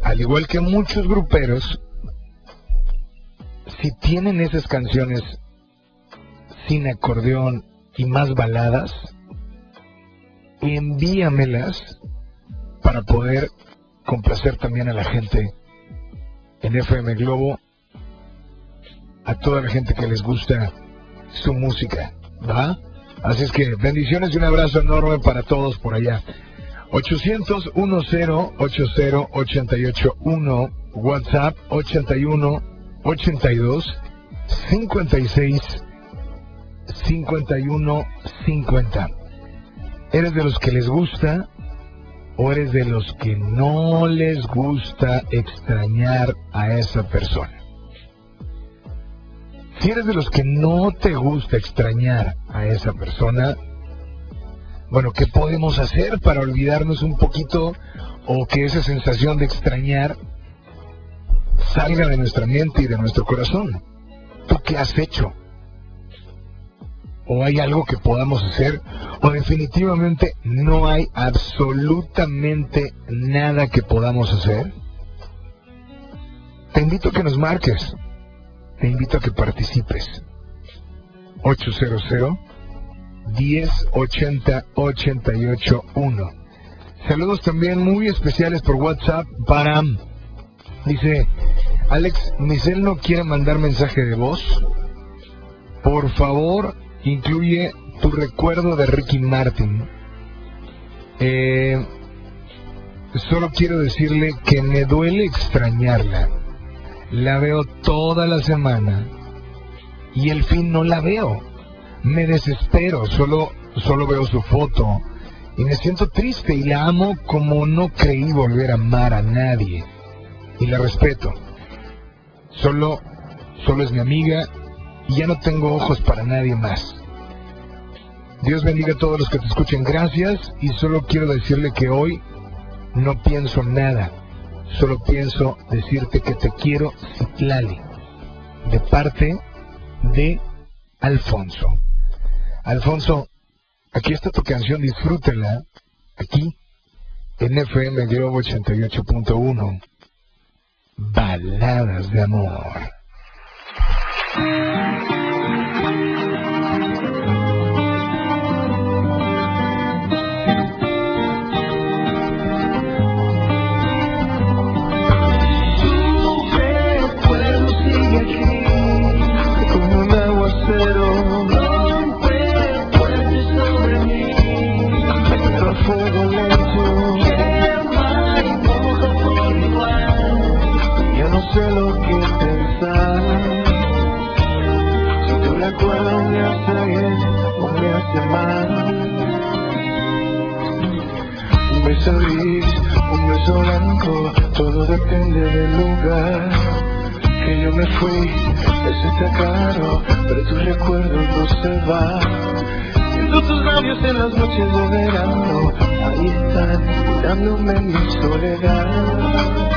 al igual que muchos gruperos, si tienen esas canciones sin acordeón y más baladas, envíamelas para poder complacer también a la gente en FM Globo, a toda la gente que les gusta su música, ¿va? Así es que bendiciones y un abrazo enorme para todos por allá. 800 10 80 88 1 WhatsApp 81 82 56 51 50. ¿Eres de los que les gusta o eres de los que no les gusta extrañar a esa persona? Si eres de los que no te gusta extrañar a esa persona, bueno, ¿qué podemos hacer para olvidarnos un poquito o que esa sensación de extrañar salga de nuestra mente y de nuestro corazón? ¿Tú qué has hecho? o hay algo que podamos hacer o definitivamente no hay absolutamente nada que podamos hacer? Te invito a que nos marques, te invito a que participes. 800 1080 881. Saludos también muy especiales por WhatsApp para dice Alex, Michelle no quiere mandar mensaje de voz. Por favor, incluye tu recuerdo de Ricky Martin. Eh, solo quiero decirle que me duele extrañarla. La veo toda la semana y el fin no la veo. Me desespero, solo, solo veo su foto y me siento triste y la amo como no creí volver a amar a nadie. Y la respeto. Solo, solo es mi amiga y ya no tengo ojos para nadie más. Dios bendiga a todos los que te escuchen. Gracias y solo quiero decirle que hoy no pienso nada. Solo pienso decirte que te quiero, Citlali, de parte de Alfonso. Alfonso, aquí está tu canción, disfrútela, aquí, en FM Globo 88.1. Baladas de amor. Un beso gris, un beso blanco, todo depende del lugar. Que yo me fui, eso está claro, pero tu recuerdo no se va. Siento tus labios en las noches de verano, ahí están, mirándome en mi soledad.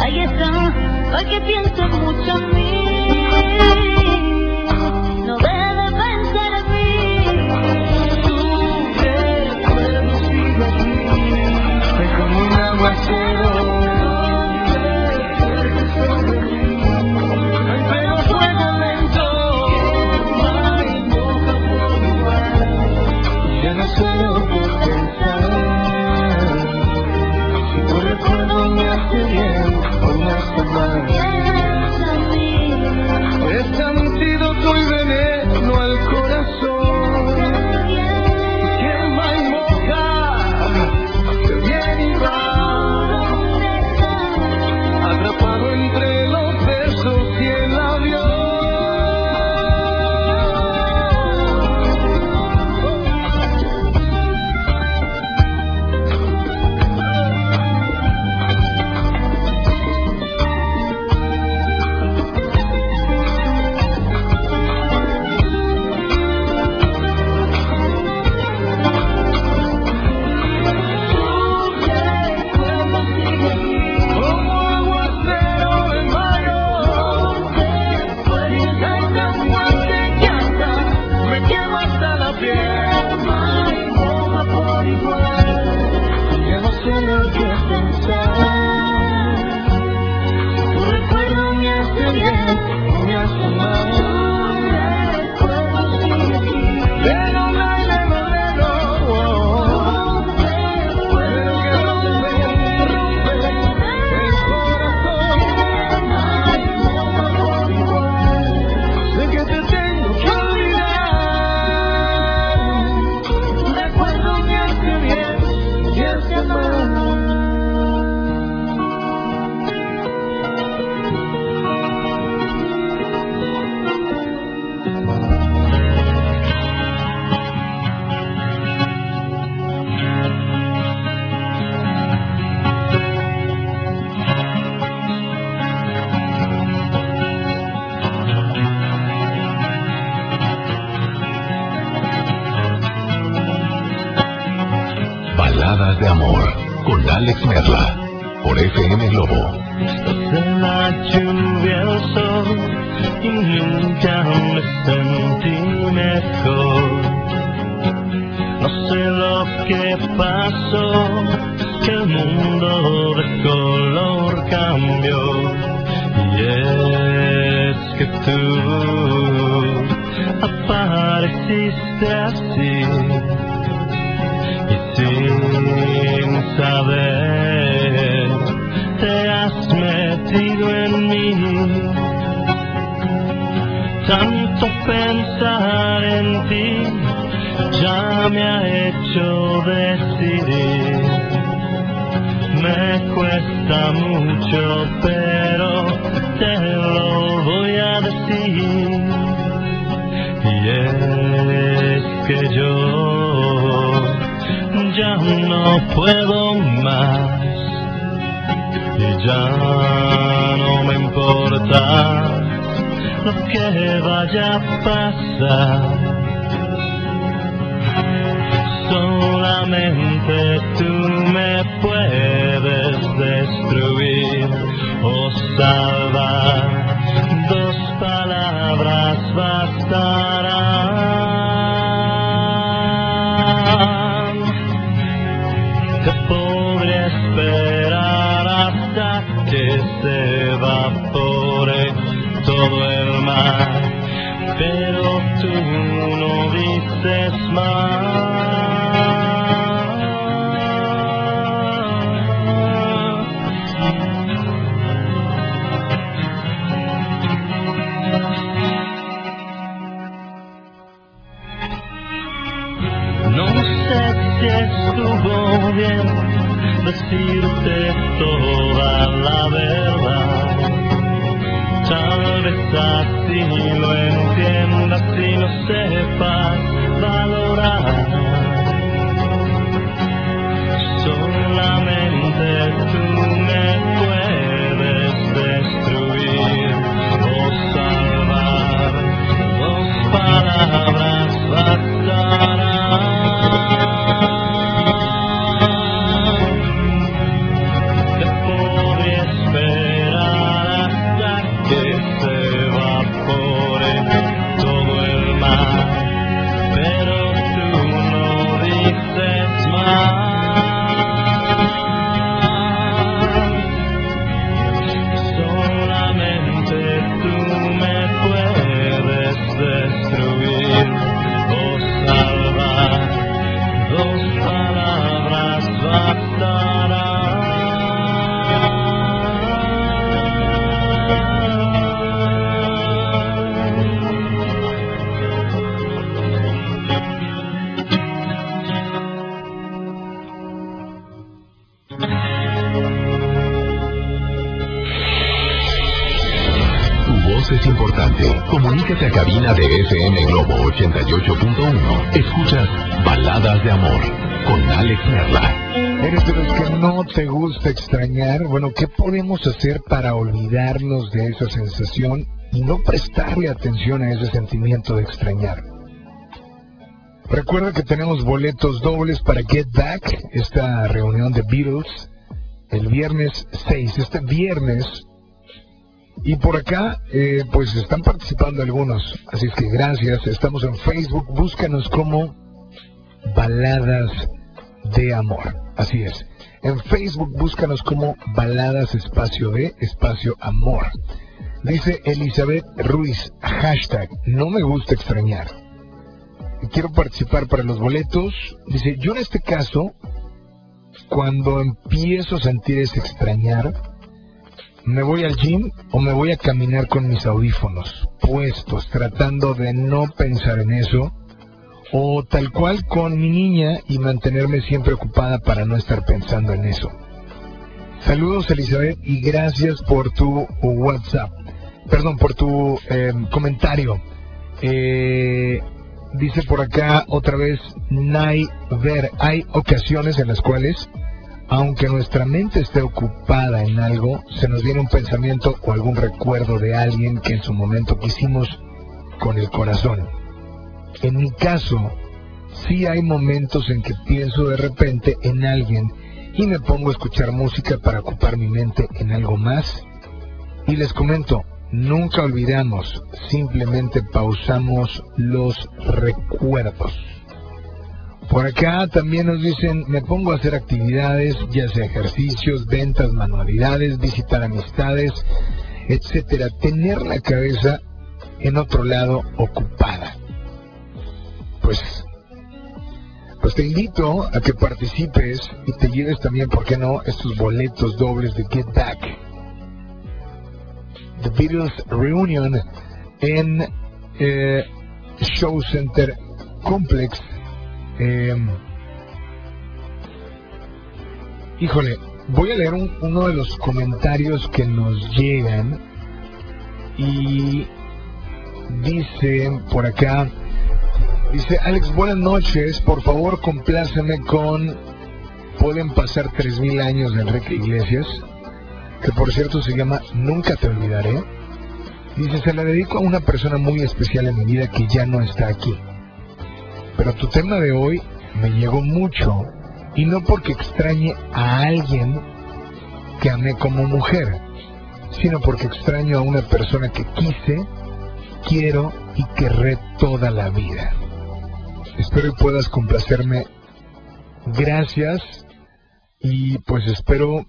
ahí está, porque piensas mucho en mí. Sentí mejor. No sé lo que pasó, que el mundo de color cambió. Y es que tú apareciste así y sin saber Tanto pensar en ti ya me ha hecho decidir. Me cuesta mucho, pero te lo voy a decir. Y es que yo ya no puedo más y ya no me importa lo que vaya a pasar. Solamente tú me puedes destruir o salvar. Decirte toda la verdad. Tal vez así lo entiendas y lo sepas Globo 88.1. Escuchas Baladas de Amor con Alex Merla. ¿Eres de los que no te gusta extrañar? Bueno, ¿qué podemos hacer para olvidarnos de esa sensación y no prestarle atención a ese sentimiento de extrañar? Recuerda que tenemos boletos dobles para Get Back, esta reunión de Beatles, el viernes 6, este viernes. Y por acá, eh, pues están participando algunos, así es que gracias. Estamos en Facebook, búscanos como Baladas de Amor. Así es. En Facebook búscanos como Baladas Espacio de Espacio Amor. Dice Elizabeth Ruiz, hashtag, no me gusta extrañar. Quiero participar para los boletos. Dice, yo en este caso, cuando empiezo a sentir ese extrañar, me voy al gym o me voy a caminar con mis audífonos puestos, tratando de no pensar en eso, o tal cual con mi niña y mantenerme siempre ocupada para no estar pensando en eso. Saludos Elizabeth y gracias por tu WhatsApp, perdón, por tu eh, comentario. Eh, dice por acá otra vez Nay Ver, hay ocasiones en las cuales aunque nuestra mente esté ocupada en algo, se nos viene un pensamiento o algún recuerdo de alguien que en su momento quisimos con el corazón. En mi caso, sí hay momentos en que pienso de repente en alguien y me pongo a escuchar música para ocupar mi mente en algo más. Y les comento, nunca olvidamos, simplemente pausamos los recuerdos. Por acá también nos dicen, me pongo a hacer actividades, ya sea ejercicios, ventas, manualidades, visitar amistades, etcétera. Tener la cabeza en otro lado ocupada. Pues, pues te invito a que participes y te lleves también, ¿por qué no?, estos boletos dobles de Get Back. The Beatles Reunion en eh, Show Center Complex eh, híjole, voy a leer un- uno de los comentarios que nos llegan y dice por acá, dice Alex, buenas noches, por favor compláceme con Pueden pasar 3.000 años de Enrique Iglesias, que por cierto se llama Nunca te olvidaré. Dice, se la dedico a una persona muy especial en mi vida que ya no está aquí. Pero tu tema de hoy me llegó mucho y no porque extrañe a alguien que amé como mujer, sino porque extraño a una persona que quise, quiero y querré toda la vida. Espero que puedas complacerme. Gracias y pues espero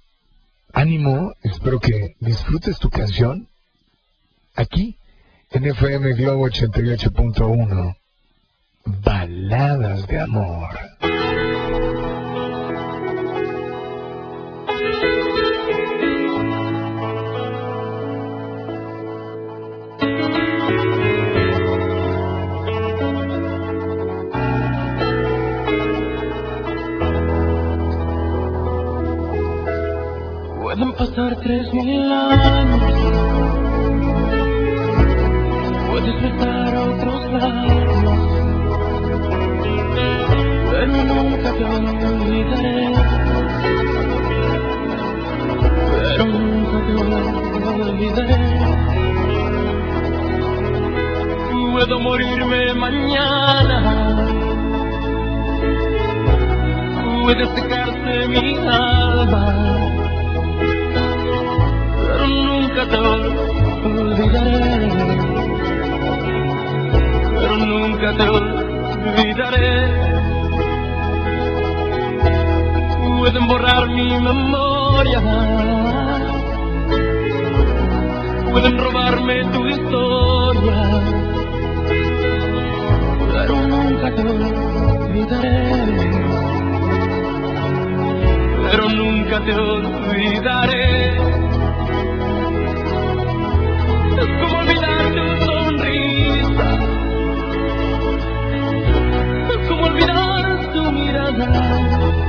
ánimo, espero que disfrutes tu canción aquí en FM Globo 88.1. Baladas de amor. Pueden pasar tres mil años, puedes besar a otros labios, pero nunca te olvidaré. Puedo morirme mañana, puede secarse mi alma pero nunca te olvidaré. Pero nunca te olvidaré. Pueden borrar mi memoria. Pueden robarme tu historia. Pero nunca te olvidaré. Pero nunca te olvidaré. Es como olvidar tu sonrisa. Es como olvidar tu mirada.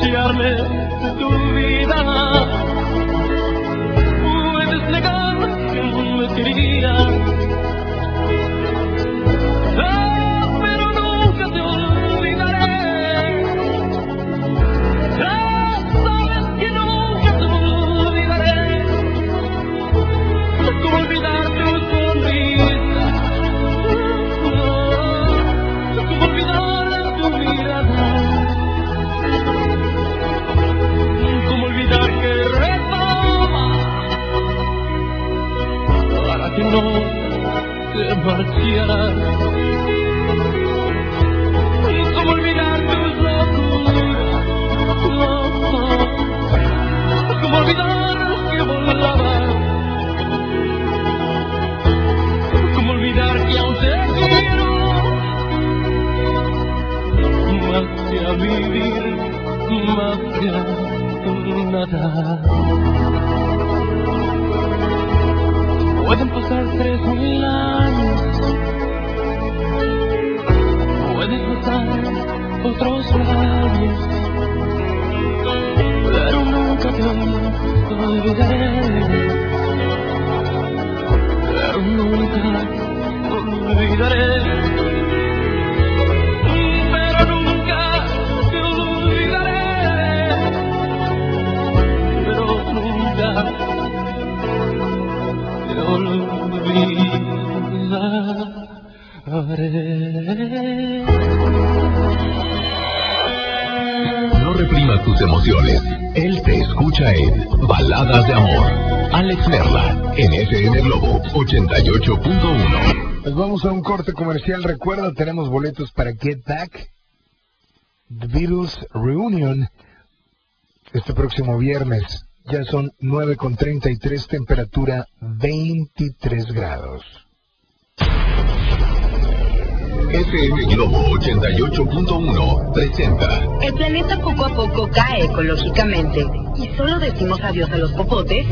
Puedes reprimas tus emociones. Él te escucha en Baladas de Amor. Alex Merla, en FM Globo 88.1. Pues vamos a un corte comercial. Recuerda, tenemos boletos para Get Back, The Beatles Reunion, este próximo viernes. Ya son 9.33, temperatura 23 grados. FM Globo 88.1 presenta El planeta poco a poco cae ecológicamente y solo decimos adiós a los popotes.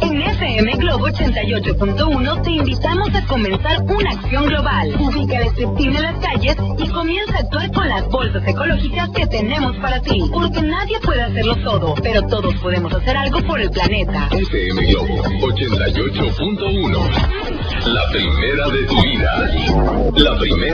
En FM Globo 88.1 te invitamos a comenzar una acción global. Ubica el en las calles y comienza a actuar con las bolsas ecológicas que tenemos para ti. Porque nadie puede hacerlo todo, pero todos podemos hacer algo por el planeta. FM Globo 88.1. La primera de tu vida. La primera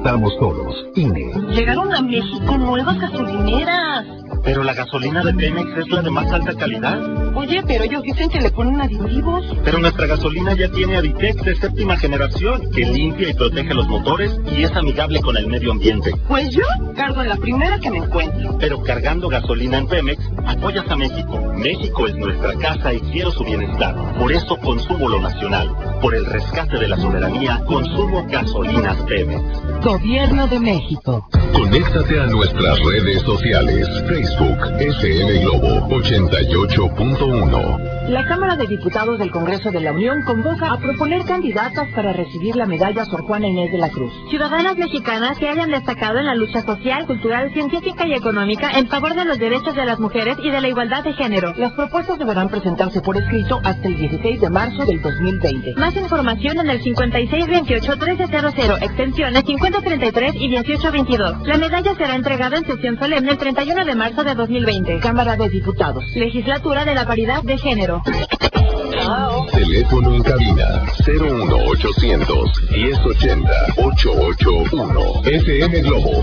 contamos todos. INE. Llegaron a México nuevas gasolineras. Pero la gasolina de Pemex es la de más alta calidad. Oye, pero ellos dicen que le ponen aditivos. Pero nuestra gasolina ya tiene Aditex de séptima generación, que limpia y protege los motores y es amigable con el medio ambiente. Pues yo cargo en la primera que me encuentro. Pero cargando gasolina en Pemex, apoyas a México. México es nuestra casa y quiero su bienestar. Por eso consumo lo nacional. Por el rescate de la soberanía, consumo gasolinas Pemex. Gobierno de México. Conéctate a nuestras redes sociales. Facebook FM Globo 88.1. La Cámara de Diputados del Congreso de la Unión convoca a proponer candidatas para recibir la medalla Sor Juana Inés de la Cruz. Ciudadanas mexicanas que hayan destacado en la lucha social, cultural, científica y económica en favor de los derechos de las mujeres y de la igualdad de género. Las propuestas deberán presentarse por escrito hasta el 16 de marzo del 2020. Más información en el 5628-1300, extensiones 5033 y 1822. La medalla será entregada en sesión solemne el 31 de marzo de 2020. Cámara de Diputados. Legislatura de la Paridad de Género. Teléfono en cabina 01800 1080 881. FM Globo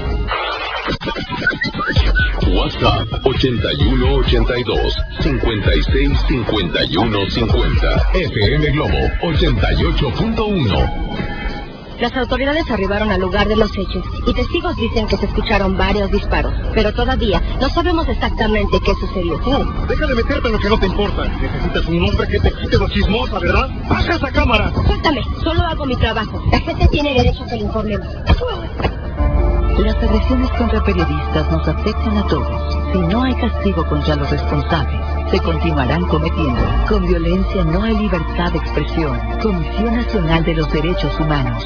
WhatsApp 8182 56 51 50. FM Globo 88.1. Las autoridades arribaron al lugar de los hechos y testigos dicen que se escucharon varios disparos, pero todavía no sabemos exactamente qué sucedió. Deja de meterte en lo que no te importa. Necesitas un hombre que te quite lo chismosa, ¿verdad? ¡Baja esa cámara! Suéltame, solo hago mi trabajo. La gente tiene derecho a que le informemos. Las agresiones contra periodistas nos afectan a todos. Si no hay castigo contra los responsables, se continuarán cometiendo. Con violencia no hay libertad de expresión. Comisión Nacional de los Derechos Humanos.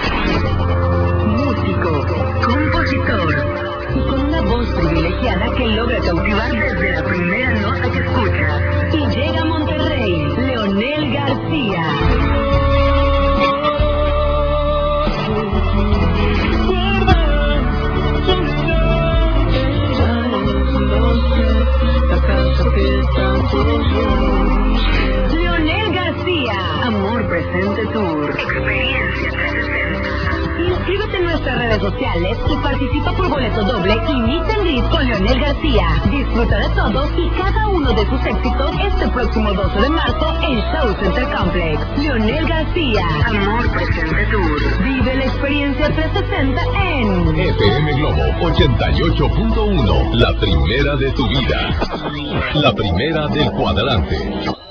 Músico, compositor y con una voz privilegiada que logra cautivar desde la primera nota que escucha. Y llega a Monterrey, Leonel García. Leonel García. Amor Presente Tour. Experiencia 360. Inscríbete en nuestras redes sociales y participa por boleto doble y meet and greet con Leonel García. Disfruta de todos y cada uno de sus éxitos este próximo 12 de marzo en Show Center Complex. Leonel García. Amor Presente Tour. Vive la experiencia 360 en FM Globo 88.1. La primera de tu vida. La primera del cuadrante.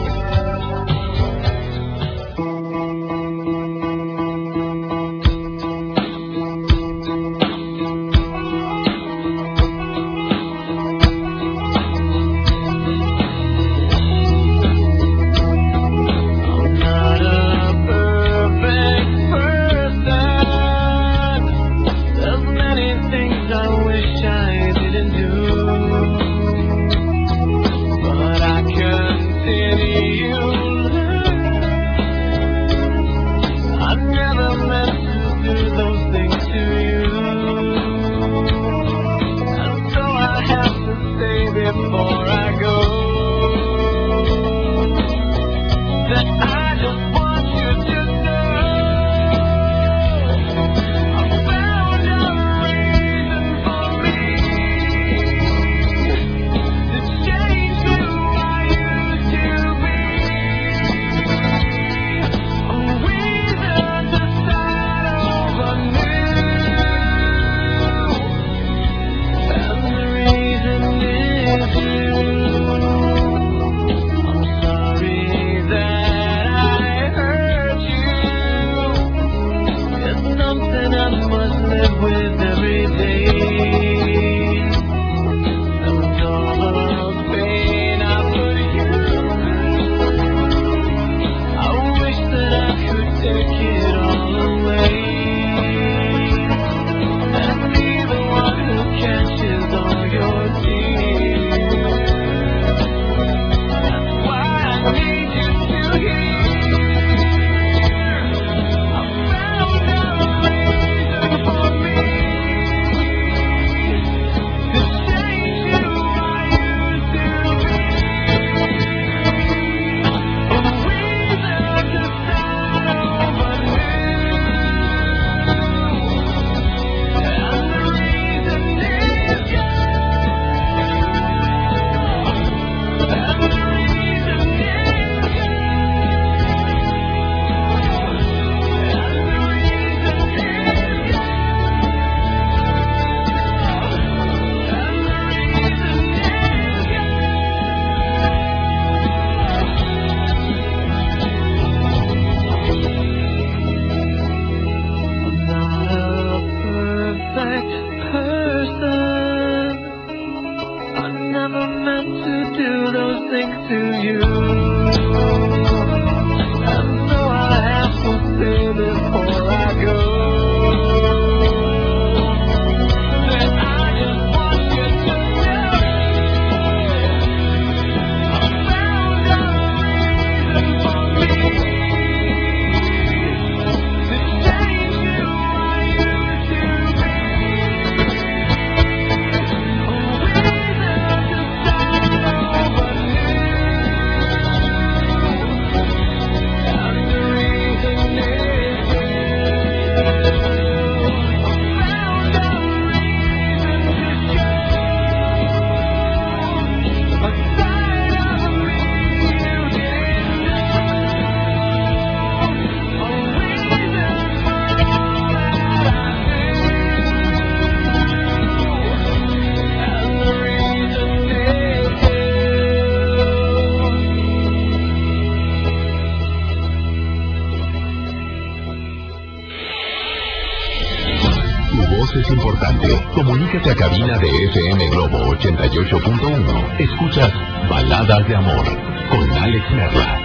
FM Globo 88.1. Escuchas Baladas de Amor con Alex Merla.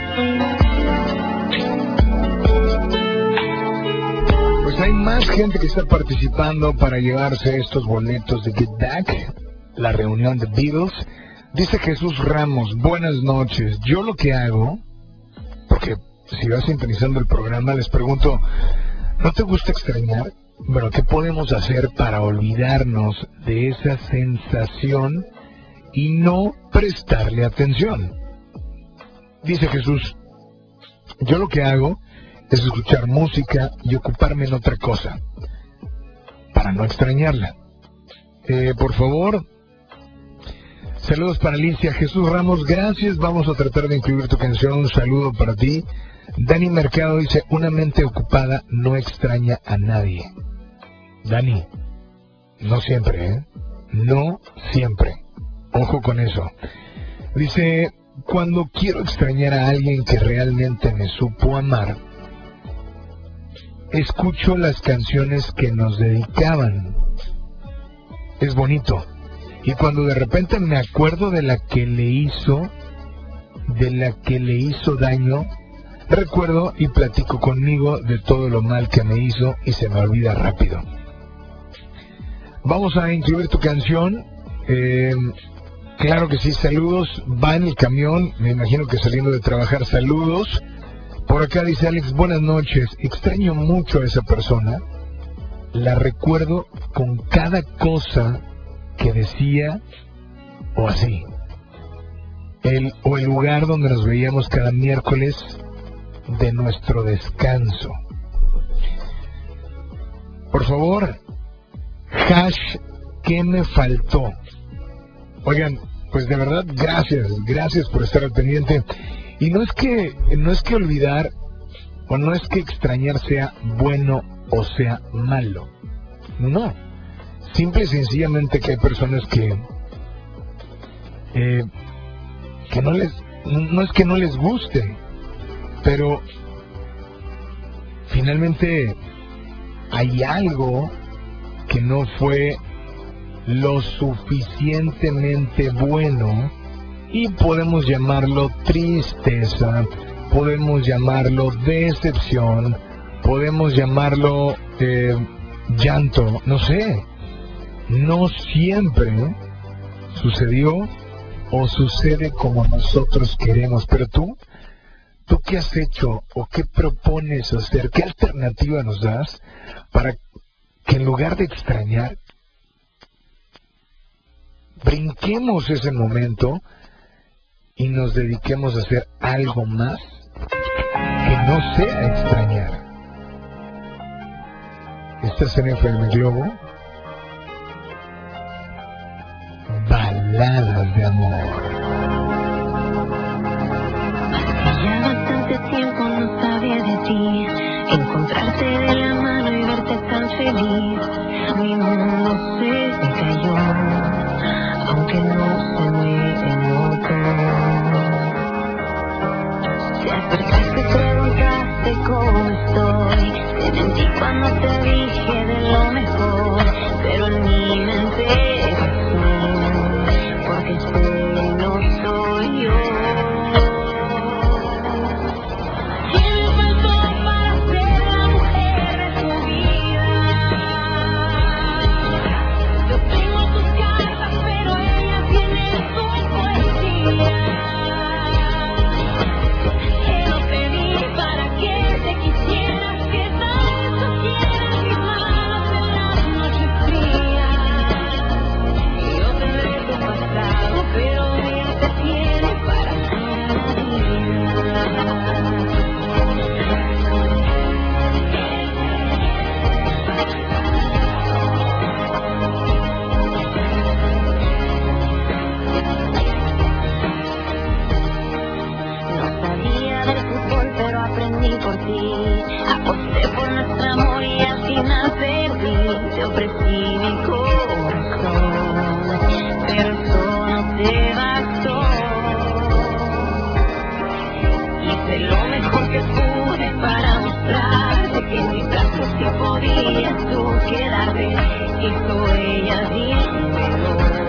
Pues hay más gente que está participando para llevarse estos boletos de Get Back, la reunión de Beatles. Dice Jesús Ramos, buenas noches. Yo lo que hago, porque si vas sintonizando el programa, les pregunto, ¿no te gusta extrañar? Bueno, ¿qué podemos hacer para olvidarnos de esa sensación y no prestarle atención? Dice Jesús, yo lo que hago es escuchar música y ocuparme en otra cosa, para no extrañarla. Eh, por favor, saludos para Alicia. Jesús Ramos, gracias. Vamos a tratar de incluir tu canción. Un saludo para ti. Dani Mercado dice, una mente ocupada no extraña a nadie. Dani, no siempre, ¿eh? No siempre. Ojo con eso. Dice, cuando quiero extrañar a alguien que realmente me supo amar, escucho las canciones que nos dedicaban. Es bonito. Y cuando de repente me acuerdo de la que le hizo, de la que le hizo daño, recuerdo y platico conmigo de todo lo mal que me hizo y se me olvida rápido. Vamos a incluir tu canción. Eh, claro que sí, saludos. Va en el camión, me imagino que saliendo de trabajar, saludos. Por acá dice Alex, buenas noches. Extraño mucho a esa persona. La recuerdo con cada cosa que decía o así. El, o el lugar donde nos veíamos cada miércoles de nuestro descanso. Por favor, hash, ¿qué me faltó? Oigan, pues de verdad, gracias, gracias por estar al pendiente. Y no es que, no es que olvidar, o no es que extrañar sea bueno o sea malo. No. Simple y sencillamente que hay personas que, eh, que no les, no es que no les guste, pero finalmente hay algo que no fue lo suficientemente bueno y podemos llamarlo tristeza, podemos llamarlo decepción, podemos llamarlo eh, llanto, no sé. No siempre sucedió o sucede como nosotros queremos, pero tú, ¿tú qué has hecho o qué propones hacer? ¿Qué alternativa nos das para que en lugar de extrañar, brinquemos ese momento y nos dediquemos a hacer algo más que no sea extrañar? ¿Estás en FM Globo? Baladas de amor. Ya bastante tiempo no sabía de ti, encontrarte de la mano feliz. Mi mundo se cayó, aunque no se me notó. Te acercaste, preguntaste cómo estoy, te mentí cuando te dije podías tú quedarte y tú ella bien mejor.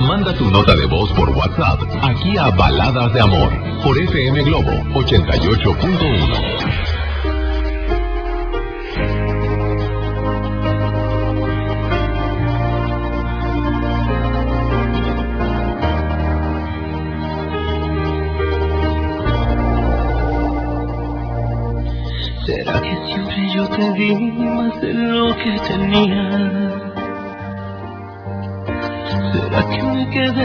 Manda tu nota de voz por WhatsApp aquí a Baladas de Amor por FM Globo 88.1. ¿Será que siempre yo te di más de lo que tenía?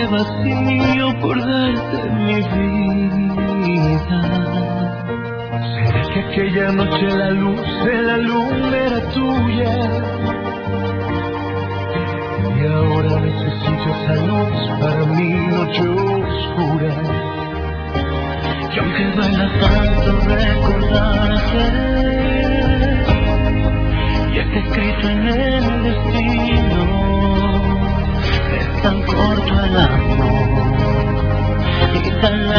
vacío por darte mi vida. Será que aquella noche la luz de la luna era tuya. Y ahora necesito esa luz para mi noche oscura. Y aunque duela tanto recordarte, ya te escrito en el وسلم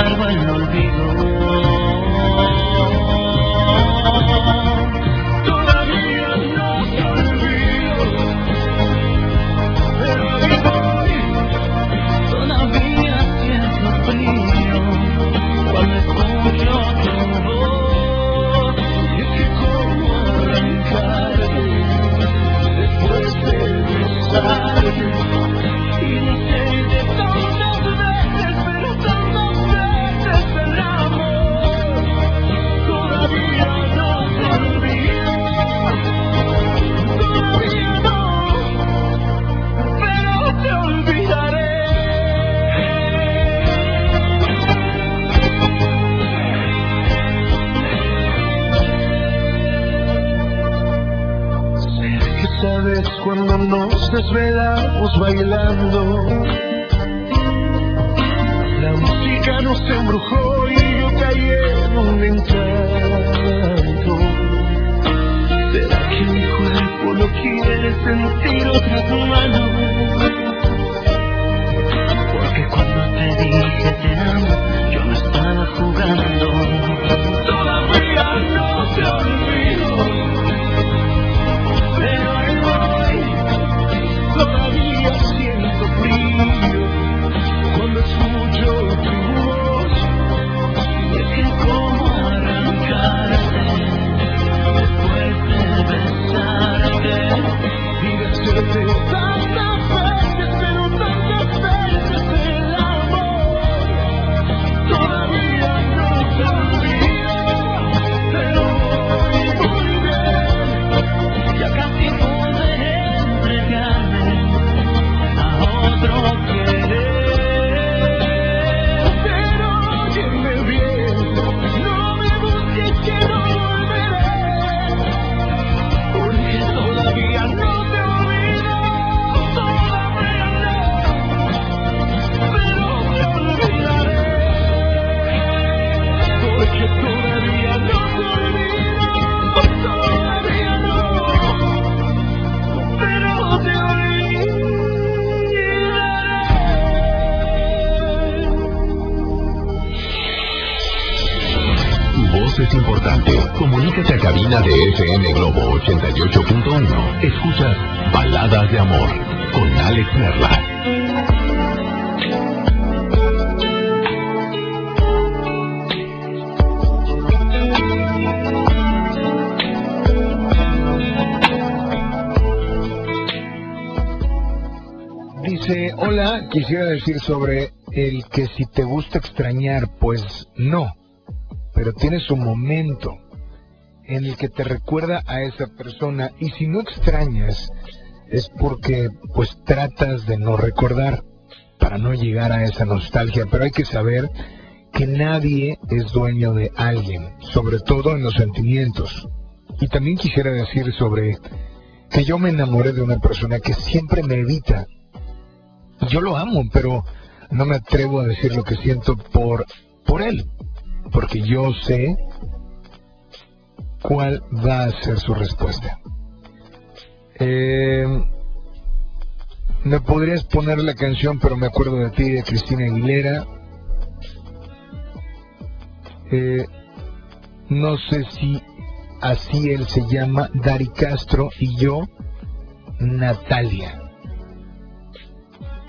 decir sobre el que si te gusta extrañar, pues no, pero tienes un momento en el que te recuerda a esa persona. Y si no extrañas es porque pues tratas de no recordar para no llegar a esa nostalgia, pero hay que saber que nadie es dueño de alguien, sobre todo en los sentimientos. Y también quisiera decir sobre que yo me enamoré de una persona que siempre me evita yo lo amo, pero no me atrevo a decir lo que siento por, por él, porque yo sé cuál va a ser su respuesta. Eh, me podrías poner la canción, pero me acuerdo de ti, de Cristina Aguilera. Eh, no sé si así él se llama, Dari Castro, y yo, Natalia.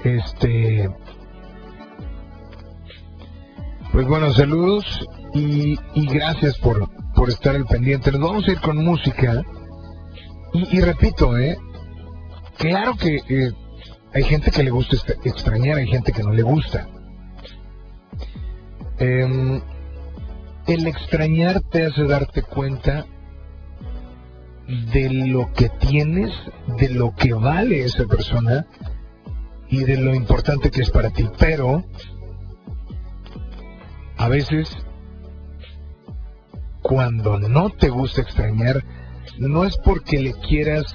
Este. Pues bueno, saludos y, gracias por, por estar al pendiente. Nos vamos a ir con música. Y, y repito, ¿eh? Claro que eh, hay gente que le gusta extrañar, hay gente que no le gusta. Em, el extrañar te hace darte cuenta de lo que tienes, de lo que vale esa persona y de lo importante que es para ti. Pero a veces cuando no te gusta extrañar, no es porque le quieras,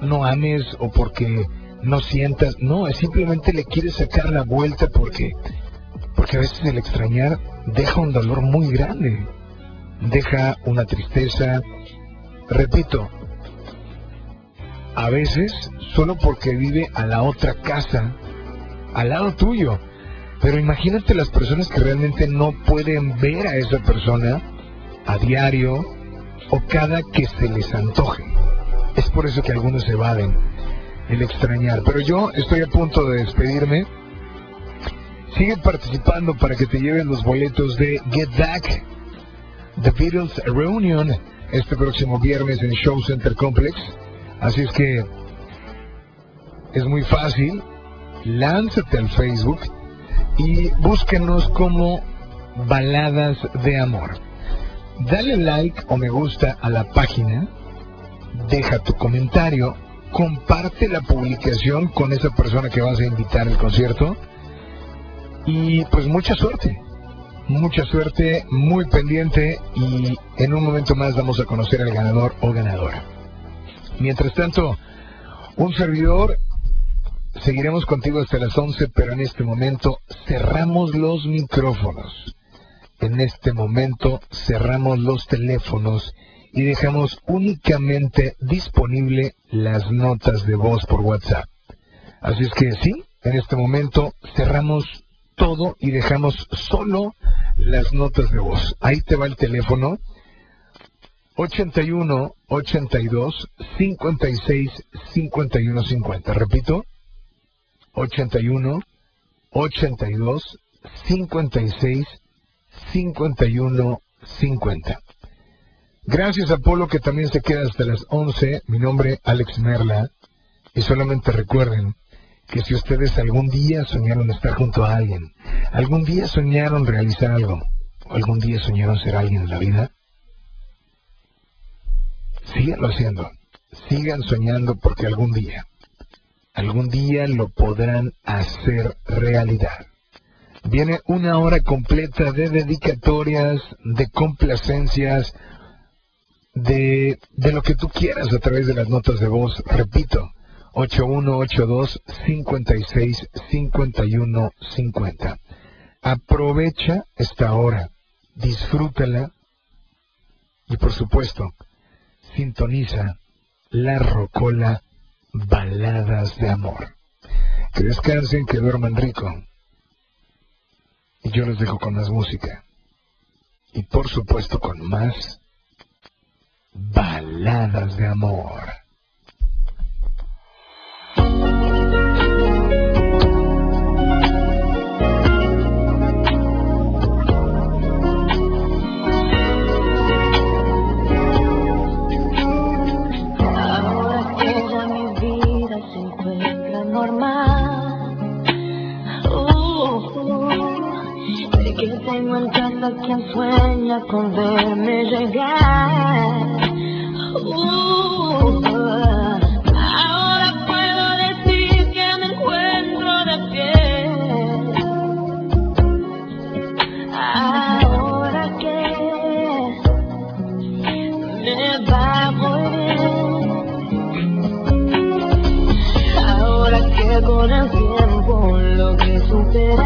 no ames o porque no sientas, no, es simplemente le quieres sacar la vuelta porque, porque a veces el extrañar deja un dolor muy grande, deja una tristeza, repito, a veces solo porque vive a la otra casa, al lado tuyo. Pero imagínate las personas que realmente no pueden ver a esa persona a diario o cada que se les antoje. Es por eso que algunos evaden el extrañar. Pero yo estoy a punto de despedirme. Sigue participando para que te lleven los boletos de Get Back, The Beatles Reunion, este próximo viernes en Show Center Complex. Así es que es muy fácil. Lánzate al Facebook y búsquenos como Baladas de Amor. Dale like o me gusta a la página, deja tu comentario, comparte la publicación con esa persona que vas a invitar al concierto y pues mucha suerte. Mucha suerte, muy pendiente y en un momento más vamos a conocer al ganador o ganadora. Mientras tanto, un servidor, seguiremos contigo hasta las 11, pero en este momento cerramos los micrófonos. En este momento cerramos los teléfonos y dejamos únicamente disponible las notas de voz por WhatsApp. Así es que sí, en este momento cerramos todo y dejamos solo las notas de voz. Ahí te va el teléfono 81 82 56 51 50. Repito, 81 82 56 51 50. Gracias a Polo que también se queda hasta las 11. Mi nombre Alex Merla. Y solamente recuerden que si ustedes algún día soñaron estar junto a alguien, algún día soñaron realizar algo, o algún día soñaron ser alguien en la vida, síganlo haciendo. Sigan soñando porque algún día, algún día lo podrán hacer realidad. Viene una hora completa de dedicatorias, de complacencias, de, de lo que tú quieras a través de las notas de voz. Repito, 8182-565150. Aprovecha esta hora, disfrútala y por supuesto, sintoniza la rocola Baladas de Amor. Que descansen, que duerman rico. Y yo los dejo con más música. Y por supuesto con más baladas de amor. quien sueña con verme llegar. Ahora puedo decir que me encuentro de pie. Ahora que me va muy bien. Ahora que con el tiempo logré superar.